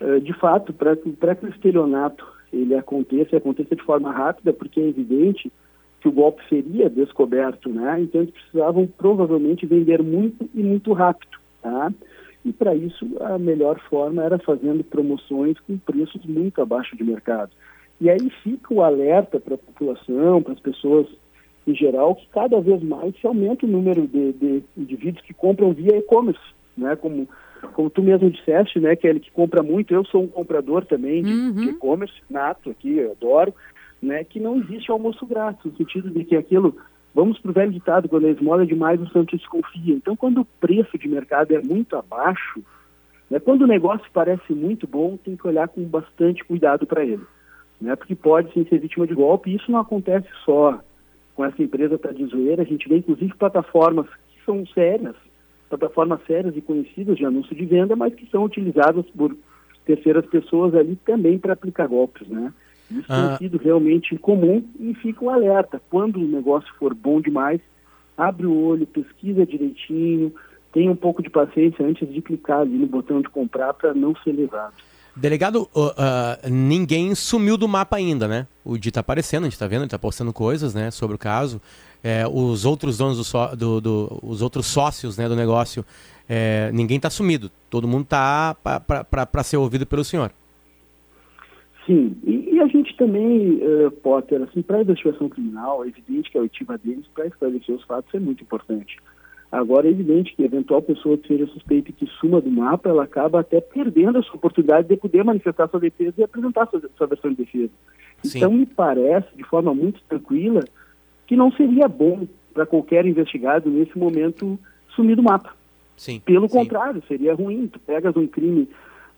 [SPEAKER 13] Eh, De fato, para que o estelionato ele aconteça, e aconteça de forma rápida, porque é evidente que o golpe seria descoberto, né? Então eles precisavam provavelmente vender muito e muito rápido, tá? E para isso a melhor forma era fazendo promoções com preços muito abaixo de mercado. E aí fica o alerta para a população, para as pessoas em geral, que cada vez mais se aumenta o número de, de indivíduos que compram via e-commerce, né? Como como tu mesmo disseste, né, que ele que compra muito, eu sou um comprador também de, de e-commerce nato aqui, eu adoro, né, que não existe almoço grátis, no sentido de que aquilo, vamos para o velho ditado, quando a esmola é demais, o santo desconfia. Então, quando o preço de mercado é muito abaixo, né, quando o negócio parece muito bom, tem que olhar com bastante cuidado para ele, né, porque pode sim ser vítima de golpe, e isso não acontece só com essa empresa tá de zoeira, a gente vê inclusive plataformas que são sérias, plataformas sérias e conhecidas de anúncio de venda, mas que são utilizadas por terceiras pessoas ali também para aplicar golpes, né? Isso
[SPEAKER 2] Ah.
[SPEAKER 13] tem sido realmente comum e fica um alerta. Quando o negócio for bom demais, abre o olho, pesquisa direitinho, tenha um pouco de paciência antes de clicar ali no botão de comprar para não ser levado.
[SPEAKER 2] Delegado, ó, ah, ninguém sumiu do mapa ainda, né? O Di tá aparecendo, a gente tá vendo, ele tá postando coisas, né, sobre o caso. É, os outros donos do, do- do- os outros sócios, né, do negócio, é, ninguém tá sumido. Todo mundo tá para ser ouvido pelo senhor.
[SPEAKER 13] Sim, e, e a gente também, eh, Potter, assim, para a investigação criminal, é evidente que a oitiva deles para esclarecer os fatos é muito importante. Agora, é evidente que eventual pessoa que seja suspeita e que suma do mapa, ela acaba até perdendo essa oportunidade de poder manifestar sua defesa e apresentar sua, sua versão de defesa. Então, me parece, de forma muito tranquila, que não seria bom para qualquer investigado, nesse momento, sumir do mapa.
[SPEAKER 2] Sim.
[SPEAKER 13] Pelo contrário, seria ruim. Tu pegas um crime,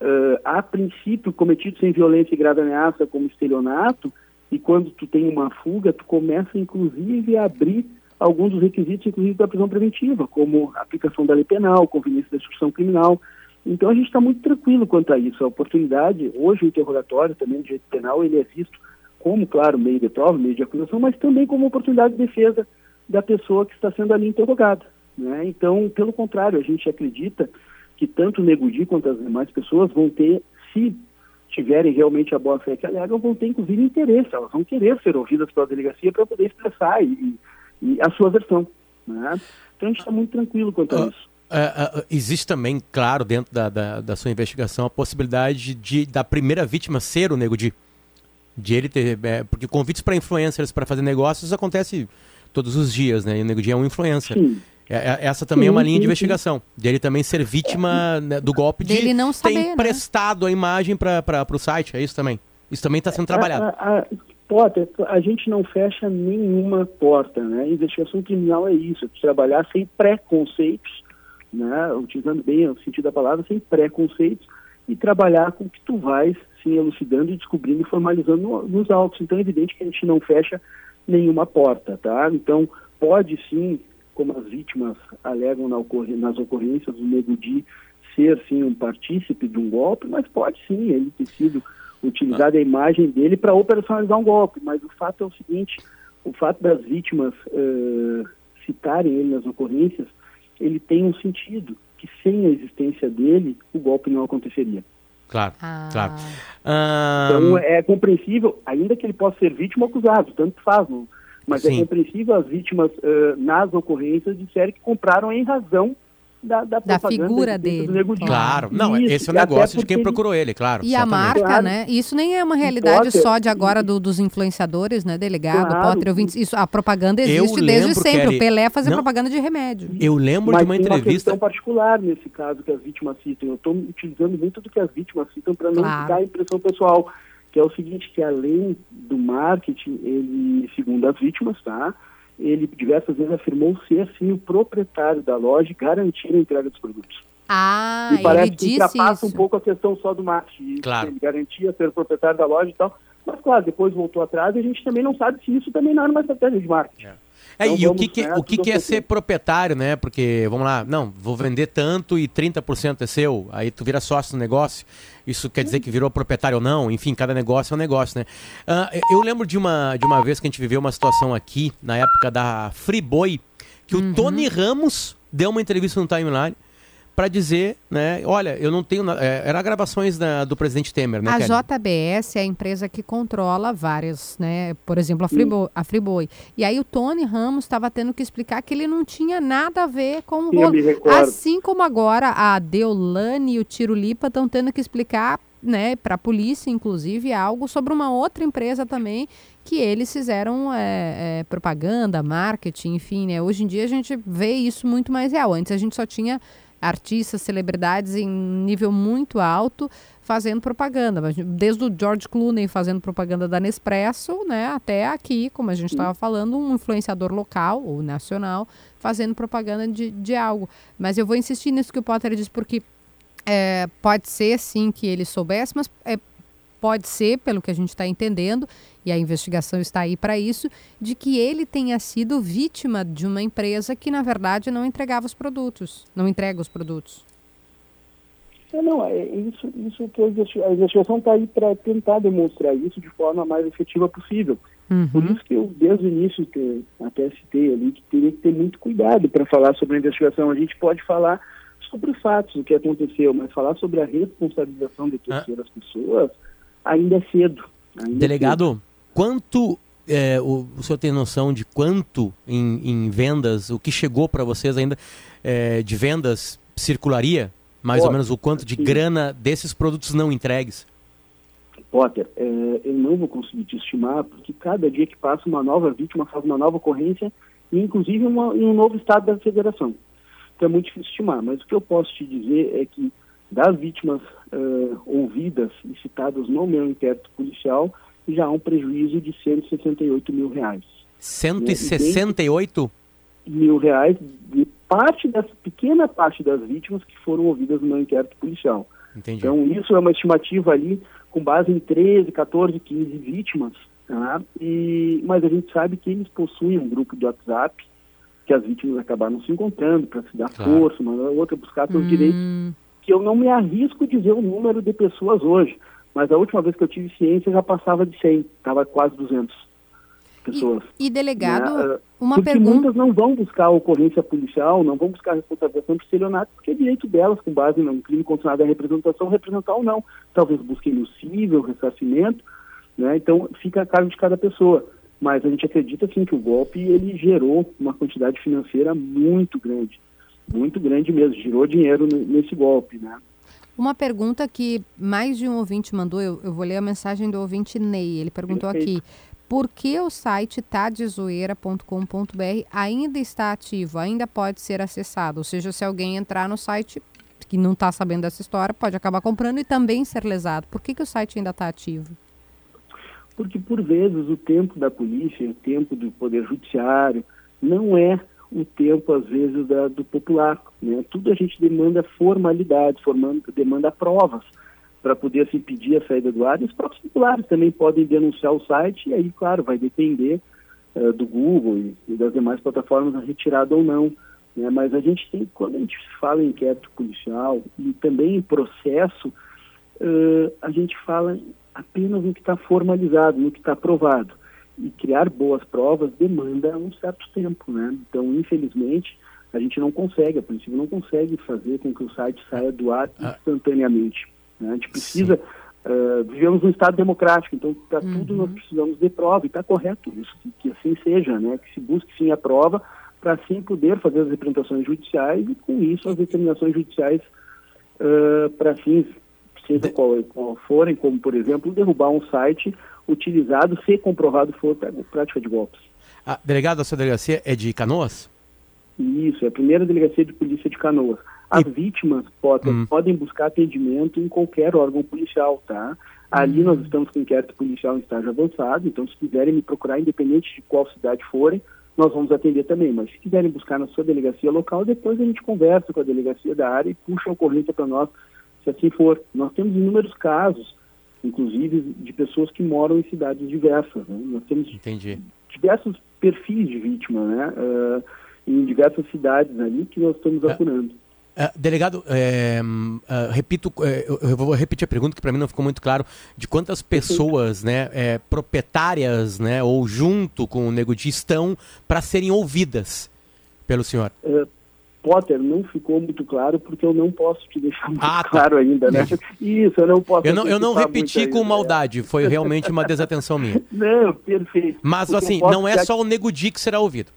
[SPEAKER 13] eh, a princípio, cometido sem violência e grave ameaça, como estelionato, e quando tu tem uma fuga, tu começa, inclusive, a abrir alguns dos requisitos, inclusive, da prisão preventiva, como aplicação da lei penal, conveniência da instrução criminal. Então a gente está muito tranquilo quanto a isso. A oportunidade, hoje o interrogatório também do direito penal, ele é visto como, claro, meio de prova, meio de acusação, mas também como oportunidade de defesa da pessoa que está sendo ali interrogada. Né? Então, pelo contrário, a gente acredita que tanto o Negudi quanto as demais pessoas vão ter, se tiverem realmente a boa fé que alegam, vão ter inclusive interesse, elas vão querer ser ouvidas pela delegacia para poder expressar e, e, a sua versão. Né? Então a gente está muito tranquilo quanto a isso.
[SPEAKER 2] Uh, uh, existe também, claro, dentro da, da, da, sua investigação, a possibilidade de da primeira vítima ser o Nego Di. De ele ter. É, porque convites para influencers para fazer negócios acontece todos os dias, né? E o Nego Di é um influencer. Sim. É, é, essa também sim, é uma linha sim, de investigação. Sim. Dele também ser vítima né, do golpe de
[SPEAKER 3] Dele não saber,
[SPEAKER 2] ter
[SPEAKER 3] né?
[SPEAKER 2] emprestado né? a imagem para o site. É isso também. Isso também está sendo trabalhado.
[SPEAKER 13] A, a, Potter, a gente não fecha nenhuma porta, né? Investigação criminal é isso, é trabalhar sem preconceitos né, utilizando bem o sentido da palavra, sem preconceitos, e trabalhar com o que tu vais se elucidando e descobrindo e formalizando no, nos autos. Então é evidente que a gente não fecha nenhuma porta, tá? Então pode sim, como as vítimas alegam na nas ocorrências do Di, ser sim um partícipe de um golpe, mas pode sim ele ter sido utilizado a imagem dele para operacionalizar um golpe. Mas o fato é o seguinte, o fato das vítimas uh, citarem ele nas ocorrências ele tem um sentido, que sem a existência dele, o golpe não aconteceria.
[SPEAKER 2] Claro, ah. claro.
[SPEAKER 13] Então é compreensível, ainda que ele possa ser vítima ou acusado, tanto faz, não? mas é Sim. é compreensível as vítimas uh, nas ocorrências disserem que compraram em razão da, da,
[SPEAKER 3] da figura dele.
[SPEAKER 2] Claro, não, Isso, esse é o negócio de quem procurou ele, claro.
[SPEAKER 3] E certamente. a marca, claro. né? Isso nem é uma realidade Potter, só de agora do, dos influenciadores, né? Delegado, claro. Potter, ouvintes. Isso, a propaganda existe desde sempre. Ele... O Pelé fazia não, propaganda de remédio.
[SPEAKER 2] Eu lembro
[SPEAKER 13] Mas
[SPEAKER 2] de uma entrevista. Uma
[SPEAKER 13] questão particular nesse caso que as vítimas citam. Eu estou utilizando muito do que as vítimas citam para não claro. dar a impressão pessoal. Que é o seguinte, que além do marketing, ele, segundo as vítimas, tá? Ele diversas vezes afirmou ser sim o proprietário da loja e garantir a entrega dos produtos.
[SPEAKER 3] Ah,
[SPEAKER 13] e parece
[SPEAKER 3] ele
[SPEAKER 13] que ultrapassa um pouco a questão só do marketing.
[SPEAKER 2] Claro.
[SPEAKER 13] Ele garantia ser o proprietário da loja e tal. Mas, claro, depois voltou atrás e a gente também não sabe se isso também não era uma estratégia de marketing.
[SPEAKER 2] É. É, então, e o que, que, o que, que é ser proprietário, né? Porque, vamos lá, não, vou vender tanto e 30% é seu, aí tu vira sócio no negócio, isso quer dizer que virou proprietário ou não, enfim, cada negócio é um negócio, né? Uh, eu lembro de uma, de uma vez que a gente viveu uma situação aqui, na época da Friboi, que uhum. o Tony Ramos deu uma entrevista no Timeline para dizer, né, olha, eu não tenho, é, era gravações da, do presidente Temer, né?
[SPEAKER 3] A Kelly? JBS é a empresa que controla várias, né, por exemplo, a Friboi, a Friboi. E aí o Tony Ramos estava tendo que explicar que ele não tinha nada a ver com o rolo. Assim como agora a Deolane e o Tiro Lipa estão tendo que explicar né, para a polícia, inclusive, algo sobre uma outra empresa também que eles fizeram é, é, propaganda, marketing, enfim, né? Hoje em dia a gente vê isso muito mais real. Antes a gente só tinha artistas, celebridades em nível muito alto fazendo propaganda, desde o George Clooney fazendo propaganda da Nespresso, né, até aqui, como a gente estava falando, um influenciador local ou nacional fazendo propaganda de, de algo. Mas eu vou insistir nisso que o Potter disse, porque é, pode ser sim que ele soubesse, mas é, pode ser, pelo que a gente está entendendo, e a investigação está aí para isso, de que ele tenha sido vítima de uma empresa que, na verdade, não entregava os produtos, não entrega os produtos.
[SPEAKER 13] É, não, é, isso, isso que a investigação está aí para tentar demonstrar isso de forma mais efetiva possível. Uhum. Por isso que eu, desde o início, que até citei ali, que teria que ter muito cuidado para falar sobre a investigação. A gente pode falar sobre os fatos, o que aconteceu, mas falar sobre a responsabilização de terceiras ah. pessoas ainda é cedo. Ainda
[SPEAKER 2] Delegado, é cedo. Quanto é, o, o senhor tem noção de quanto em, em vendas, o que chegou para vocês ainda é, de vendas circularia? Mais Potter, ou menos o quanto de sim. grana desses produtos não entregues?
[SPEAKER 13] Potter, é, eu não vou conseguir te estimar, porque cada dia que passa uma nova vítima faz uma nova ocorrência, e inclusive uma, em um novo estado da federação. Então é muito difícil estimar, mas o que eu posso te dizer é que das vítimas uh, ouvidas e citadas no meu inquérito policial, já há um prejuízo de 168 mil reais.
[SPEAKER 2] 168?
[SPEAKER 13] Mil reais de parte dessa pequena parte das vítimas que foram ouvidas no meu inquérito policial.
[SPEAKER 2] Entendi.
[SPEAKER 13] Então, isso é uma estimativa ali com base em 13, 14, 15 vítimas, tá? e, mas a gente sabe que eles possuem um grupo de WhatsApp que as vítimas acabaram se encontrando para se dar claro. força, uma outra buscar seus hum. direitos que eu não me arrisco dizer o número de pessoas hoje, mas a última vez que eu tive ciência já passava de 100, estava quase 200 pessoas.
[SPEAKER 3] E, e delegado,
[SPEAKER 13] né?
[SPEAKER 3] uma
[SPEAKER 13] porque
[SPEAKER 3] pergunta.
[SPEAKER 13] muitas não vão buscar a ocorrência policial, não vão buscar a responsabilização por estelionato, porque é direito delas, com base num crime condicionado à representação, representar ou não. Talvez busquem no cível, ressarcimento, né? então fica a cargo de cada pessoa. Mas a gente acredita, sim, que o golpe ele gerou uma quantidade financeira muito grande, muito grande mesmo, girou dinheiro nesse golpe, né?
[SPEAKER 3] Uma pergunta que mais de um ouvinte mandou, eu, eu vou ler a mensagem do ouvinte Ney. Ele perguntou
[SPEAKER 13] Perfeito.
[SPEAKER 3] aqui: por que o site tadezoeira.com.br ainda está ativo, ainda pode ser acessado? Ou seja, se alguém entrar no site que não está sabendo dessa história, pode acabar comprando e também ser lesado. Por que, que o site ainda está ativo?
[SPEAKER 13] Porque, por vezes, o tempo da polícia, o tempo do Poder Judiciário, não é o tempo, às vezes, da- do popular. Né? Tudo a gente demanda formalidades, formando, demanda provas para poder se pedir a saída do ar. E os próprios populares também podem denunciar o site, e aí, claro, vai depender eh, do Google e, e das demais plataformas a retirada ou não. Né? Mas a gente tem, quando a gente fala em inquérito policial e também em processo, eh, a gente fala apenas no que está formalizado, no que está aprovado. E criar boas provas demanda um certo tempo, né? Então, infelizmente, a gente não consegue, a princípio não consegue fazer com que o site saia do ar instantaneamente. né? A gente precisa, eh, vivemos num Estado democrático, então para tudo nós precisamos de prova, e está correto isso, que, que assim seja, né? Que se busque sim a prova, para assim poder fazer as representações judiciais e com isso as determinações judiciais para fins, seja qual, qual forem, como por exemplo derrubar um site utilizado, se comprovado for prática de golpes.
[SPEAKER 2] Ah, delegado, a sua delegacia é de Canoas?
[SPEAKER 13] Isso, é a primeira delegacia de polícia de Canoas. As vítimas Potter,
[SPEAKER 2] Hum.
[SPEAKER 13] podem buscar atendimento em qualquer órgão policial, tá? Ali nós estamos com inquérito policial em estágio avançado, então se quiserem me procurar, independente de qual cidade forem, nós vamos atender também. Mas se quiserem buscar na sua delegacia local, depois a gente conversa com a delegacia da área e puxa a ocorrência para nós, se assim for. Nós temos inúmeros casos, inclusive de pessoas que moram em cidades diversas. Né? Nós temos
[SPEAKER 2] Entendi.
[SPEAKER 13] diversos perfis de vítima, né? Ah, em diversas cidades ali que nós estamos apurando.
[SPEAKER 2] Ah, delegado, é, hum, ah, repito, é, eu, eu vou repetir a pergunta que para mim não ficou muito claro de quantas pessoas, né, é, proprietárias, né, ou junto com o Nego estão para serem ouvidas pelo senhor.
[SPEAKER 13] Potter, não ficou muito claro porque eu não posso te deixar muito
[SPEAKER 2] Ah, tá.
[SPEAKER 13] claro ainda, né? <laughs> Isso, eu não posso.
[SPEAKER 2] Eu não, eu não repeti com
[SPEAKER 13] ainda.
[SPEAKER 2] maldade, foi realmente uma desatenção minha. <laughs>
[SPEAKER 13] Não, perfeito.
[SPEAKER 2] Mas
[SPEAKER 13] O que eu
[SPEAKER 2] assim, não é
[SPEAKER 13] já
[SPEAKER 2] só o Nego Di que será ouvido.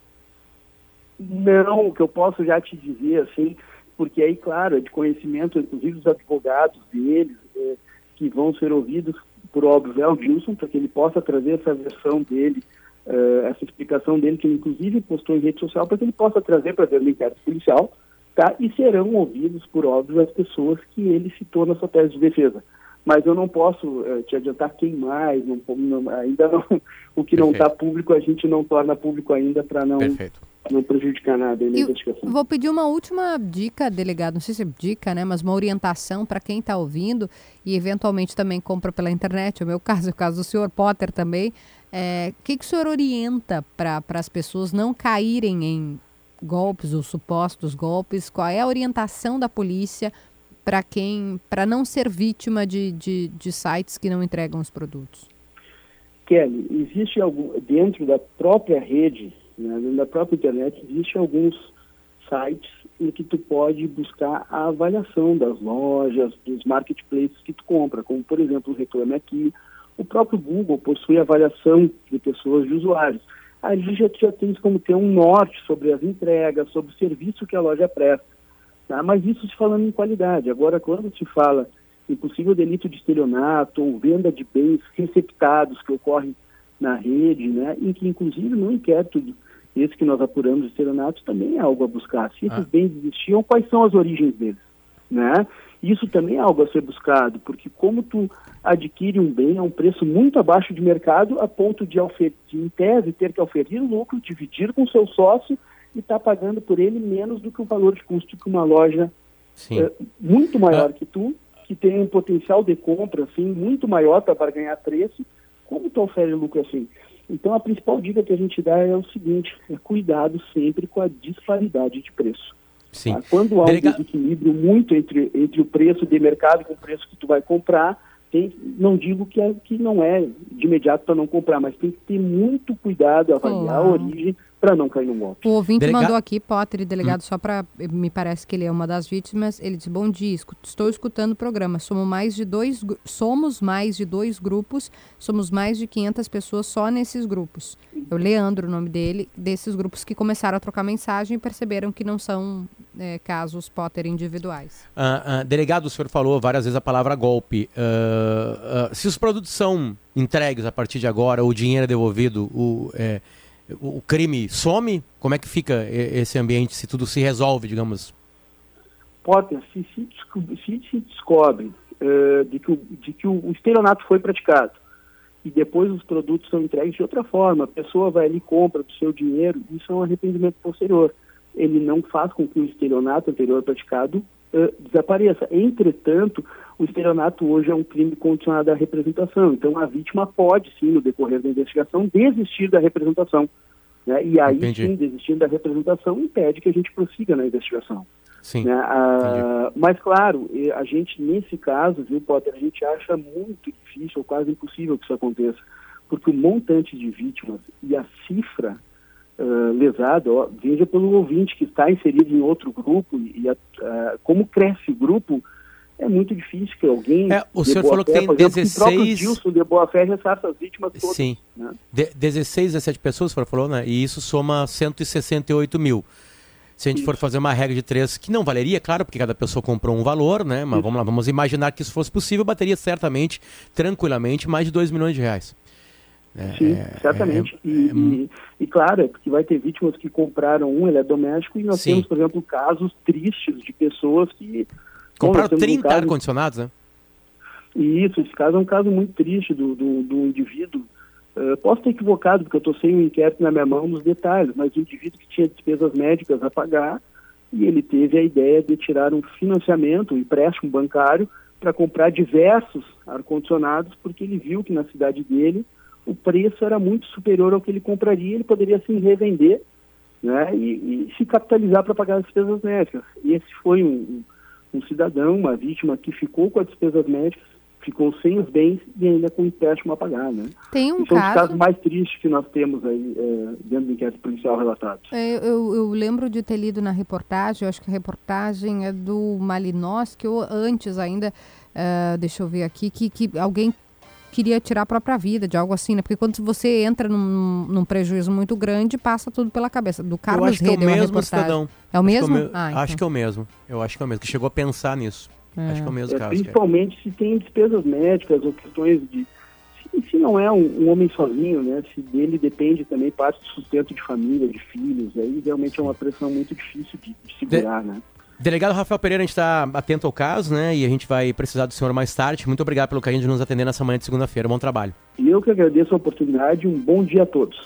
[SPEAKER 13] Não, o que eu posso já te dizer, assim, porque aí, claro, é de conhecimento, inclusive dos advogados deles, é, que vão ser ouvidos, por óbvio, é o Gilson, para que ele possa trazer essa versão dele, eh, essa explicação dele, que ele inclusive postou em rede social, para que ele possa trazer para ver no inquérito policial, tá? E serão ouvidos, por óbvio, as pessoas que ele citou na sua tese de defesa. Mas eu não posso eh, te adiantar quem mais, não, não- ainda não, <laughs> o que não está público a gente não torna público ainda para não, não prejudicar nada na investigação.
[SPEAKER 3] Vou pedir uma última dica, delegado, não sei se é dica, né, mas uma orientação para quem está ouvindo e eventualmente também compra pela internet, é o meu caso, é o caso do senhor Potter também. É, O que, que o senhor orienta para as pessoas não caírem em golpes ou supostos golpes? Qual é a orientação da polícia para quem, para não ser vítima de, de, de sites que não entregam os produtos?
[SPEAKER 13] Kelly, existe algum, dentro da própria rede, né, dentro da própria internet, existe alguns sites em que tu pode buscar a avaliação das lojas, dos marketplaces que tu compra, como por exemplo o Reclame Aqui, o próprio Google possui avaliação de pessoas, de usuários. Ali já, já tens como ter um norte sobre as entregas, sobre o serviço que a loja presta. Tá? Mas isso se falando em qualidade. Agora, quando se fala em possível delito de estelionato ou venda de bens receptados que ocorrem na rede, né, em que inclusive no inquérito esse que nós apuramos de estelionato também é algo a buscar. Se esses bens existiam, quais são as origens deles? Né? Isso também é algo a ser buscado, porque como tu adquire um bem a um preço muito abaixo de mercado, a ponto de, de em tese, ter que oferir lucro, dividir com seu sócio e estar pagando por ele menos do que o valor de custo que uma loja é, muito maior que tu, que tem um potencial de compra assim muito maior para ganhar preço, como tu oferece lucro assim? Então a principal dica que a gente dá é o seguinte, é cuidado sempre com a disparidade de preço.
[SPEAKER 2] Sim.
[SPEAKER 13] Tá? Quando há um
[SPEAKER 2] Delega-
[SPEAKER 13] desequilíbrio muito entre, entre o preço de mercado e o preço que tu vai comprar, tem, não digo que, é, que não é de imediato para não comprar, mas tem que ter muito cuidado, avaliar a
[SPEAKER 3] Claro.
[SPEAKER 13] origem para não cair no golpe.
[SPEAKER 3] O ouvinte
[SPEAKER 2] Delega-
[SPEAKER 3] mandou aqui, Potter, e
[SPEAKER 2] Hum.
[SPEAKER 3] delegado, só para. Me parece que ele é uma das vítimas. Ele disse: Bom dia, estou escutando o programa. Somos mais de dois, somos mais de dois grupos, somos mais de 500 pessoas só nesses grupos. É o Leandro, o nome dele, desses grupos que começaram a trocar mensagem e perceberam que não são é, casos Potter individuais.
[SPEAKER 2] Ah, ah, delegado, o senhor falou várias vezes a palavra golpe. Ah, se os produtos são entregues a partir de agora, o dinheiro é devolvido, o, é, o crime some? Como é que fica esse ambiente se tudo se resolve, digamos?
[SPEAKER 13] Potter, se se, se se descobre eh, de que, o, de que o, o estelionato foi praticado e depois os produtos são entregues de outra forma, a pessoa vai ali compra do seu dinheiro, isso é um arrependimento posterior. Ele não faz com que o estelionato anterior praticado eh, desapareça. Entretanto, o estelionato hoje é um crime condicionado à representação. Então, a vítima pode, sim, no decorrer da investigação, desistir da representação. né? E aí,
[SPEAKER 2] Entendi.
[SPEAKER 13] sim, desistindo da representação, impede que a gente prossiga na investigação.
[SPEAKER 2] Sim.
[SPEAKER 13] Né? Ah, mas, claro, a gente, nesse caso, viu, Potter, a gente acha muito difícil ou quase impossível que isso aconteça, porque o montante de vítimas e a cifra ah, lesada, ó, veja pelo ouvinte que está inserido em outro grupo e a- ah, como cresce o grupo, é muito difícil que alguém.
[SPEAKER 2] É, o senhor falou que tem
[SPEAKER 13] por exemplo, que o
[SPEAKER 2] 16
[SPEAKER 13] Dilson de boa fé ressarça as vítimas todas.
[SPEAKER 2] Sim.
[SPEAKER 13] né?
[SPEAKER 2] De 16, 17 pessoas, o senhor falou, né? E isso soma 168 mil. Se a gente for fazer uma regra de três, que não valeria, claro, porque cada pessoa comprou um valor, né? Mas vamos lá, vamos imaginar que isso fosse possível, bateria certamente, tranquilamente, mais de 2 milhões de reais. É,
[SPEAKER 13] Sim,
[SPEAKER 2] é-
[SPEAKER 13] certamente.
[SPEAKER 2] é-
[SPEAKER 13] e,
[SPEAKER 2] é
[SPEAKER 13] e, e, claro, é porque vai ter vítimas que compraram um eletrodoméstico e nós
[SPEAKER 2] Sim.
[SPEAKER 13] temos, por exemplo, casos tristes de pessoas que. Bom,
[SPEAKER 2] Compraram
[SPEAKER 13] nós temos um
[SPEAKER 2] 30
[SPEAKER 13] caso-
[SPEAKER 2] ar-condicionados, né?
[SPEAKER 13] E isso, esse caso é um caso muito triste do, do, do indivíduo. Eh, posso estar equivocado, porque eu estou sem o inquérito na minha mão nos detalhes, mas o indivíduo que tinha despesas médicas a pagar e ele teve a ideia de tirar um financiamento, um empréstimo bancário, para comprar diversos ar-condicionados, porque ele viu que na cidade dele o preço era muito superior ao que ele compraria, ele poderia assim revender né, e, e se capitalizar para pagar as despesas médicas. E esse foi um, um cidadão, uma vítima que ficou com as despesas médicas, ficou sem os bens e ainda com empréstimo a pagar, né?
[SPEAKER 3] Tem um
[SPEAKER 13] dos
[SPEAKER 3] caso.
[SPEAKER 13] casos mais tristes que nós temos aí é, dentro do inquérito policial relatado.
[SPEAKER 3] É, Eu, eu lembro de ter lido na reportagem, eu acho que a reportagem é do Malinowski, ou antes ainda, eh, deixa eu ver aqui, que, que alguém queria tirar a própria vida, de algo assim, né? Porque quando você entra num, num prejuízo muito grande, passa tudo pela cabeça. Do
[SPEAKER 2] Eu
[SPEAKER 3] Carlos
[SPEAKER 2] acho que é o mesmo cidadão.
[SPEAKER 3] É o
[SPEAKER 2] Acho que
[SPEAKER 3] mesmo?
[SPEAKER 2] me-
[SPEAKER 3] Ah, então.
[SPEAKER 2] Acho que é o mesmo. Eu acho que é o mesmo, que chegou a pensar nisso. Acho que é o mesmo
[SPEAKER 13] É,
[SPEAKER 2] caso.
[SPEAKER 13] principalmente se tem despesas médicas ou questões de. Se, se não é um, um homem sozinho, né? Se dele depende também parte do sustento de família, de filhos, aí realmente é uma pressão muito difícil de, de segurar, né?
[SPEAKER 2] Delegado Rafael Pereira, a gente está atento ao caso, né? E a gente vai precisar do senhor mais tarde. Muito obrigado pelo carinho de nos atender nessa manhã de segunda-feira. Bom trabalho.
[SPEAKER 13] Eu que agradeço a oportunidade, um bom dia a todos.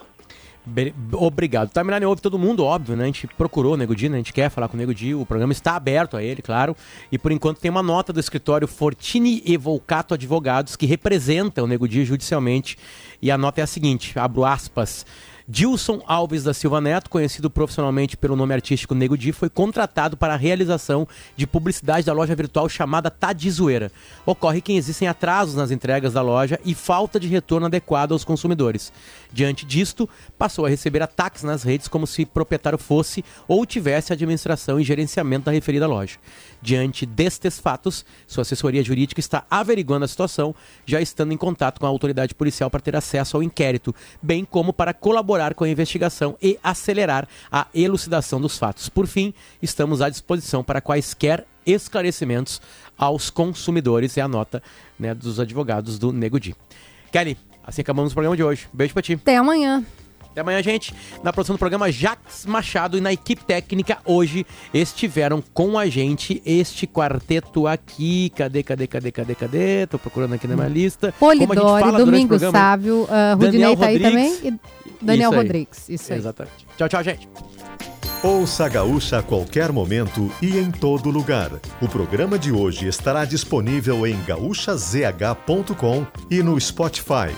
[SPEAKER 2] Be- Obrigado. Timeline ouve todo mundo, óbvio, né? A gente procurou o Nego Di, né? A gente quer falar com o Nego Di. O programa está aberto a ele, claro. E por enquanto tem uma nota do escritório Fortini e Volcato Advogados que representa o Nego Di judicialmente. E a nota é a seguinte, abro aspas. Dilson Alves da Silva Neto, conhecido profissionalmente pelo nome artístico Nego Di, foi contratado para a realização de publicidade da loja virtual chamada Tadizoeira. Ocorre que existem atrasos nas entregas da loja e falta de retorno adequado aos consumidores. Diante disto, passou a receber ataques nas redes como se proprietário fosse ou tivesse administração e gerenciamento da referida loja. Diante destes fatos, sua assessoria jurídica está averiguando a situação, já estando em contato com a autoridade policial para ter acesso ao inquérito, bem como para colaborar com a investigação e acelerar a elucidação dos fatos. Por fim, estamos à disposição para quaisquer esclarecimentos aos consumidores, é a nota né, dos advogados do Nego Di. Kelly, assim acabamos o programa de hoje. Beijo pra ti.
[SPEAKER 3] Até amanhã.
[SPEAKER 2] Até amanhã, gente. Na produção do programa, Jax Machado e na equipe técnica hoje estiveram com a gente este quarteto aqui. Cadê, cadê, cadê, cadê, cadê? Tô procurando aqui na minha lista. Como a gente
[SPEAKER 3] Polidori,
[SPEAKER 2] fala durante o
[SPEAKER 3] Domingos
[SPEAKER 2] programa,
[SPEAKER 3] Sávio, uh, Rudinei
[SPEAKER 2] Daniel
[SPEAKER 3] tá aí
[SPEAKER 2] Rodrigues.
[SPEAKER 3] também e Daniel
[SPEAKER 2] Isso.
[SPEAKER 3] Rodrigues. Isso aí.
[SPEAKER 2] Exatamente. Tchau, tchau, gente.
[SPEAKER 14] Ouça a Gaúcha a qualquer momento e em todo lugar. O programa de hoje estará disponível em gaúchazh.com e no Spotify.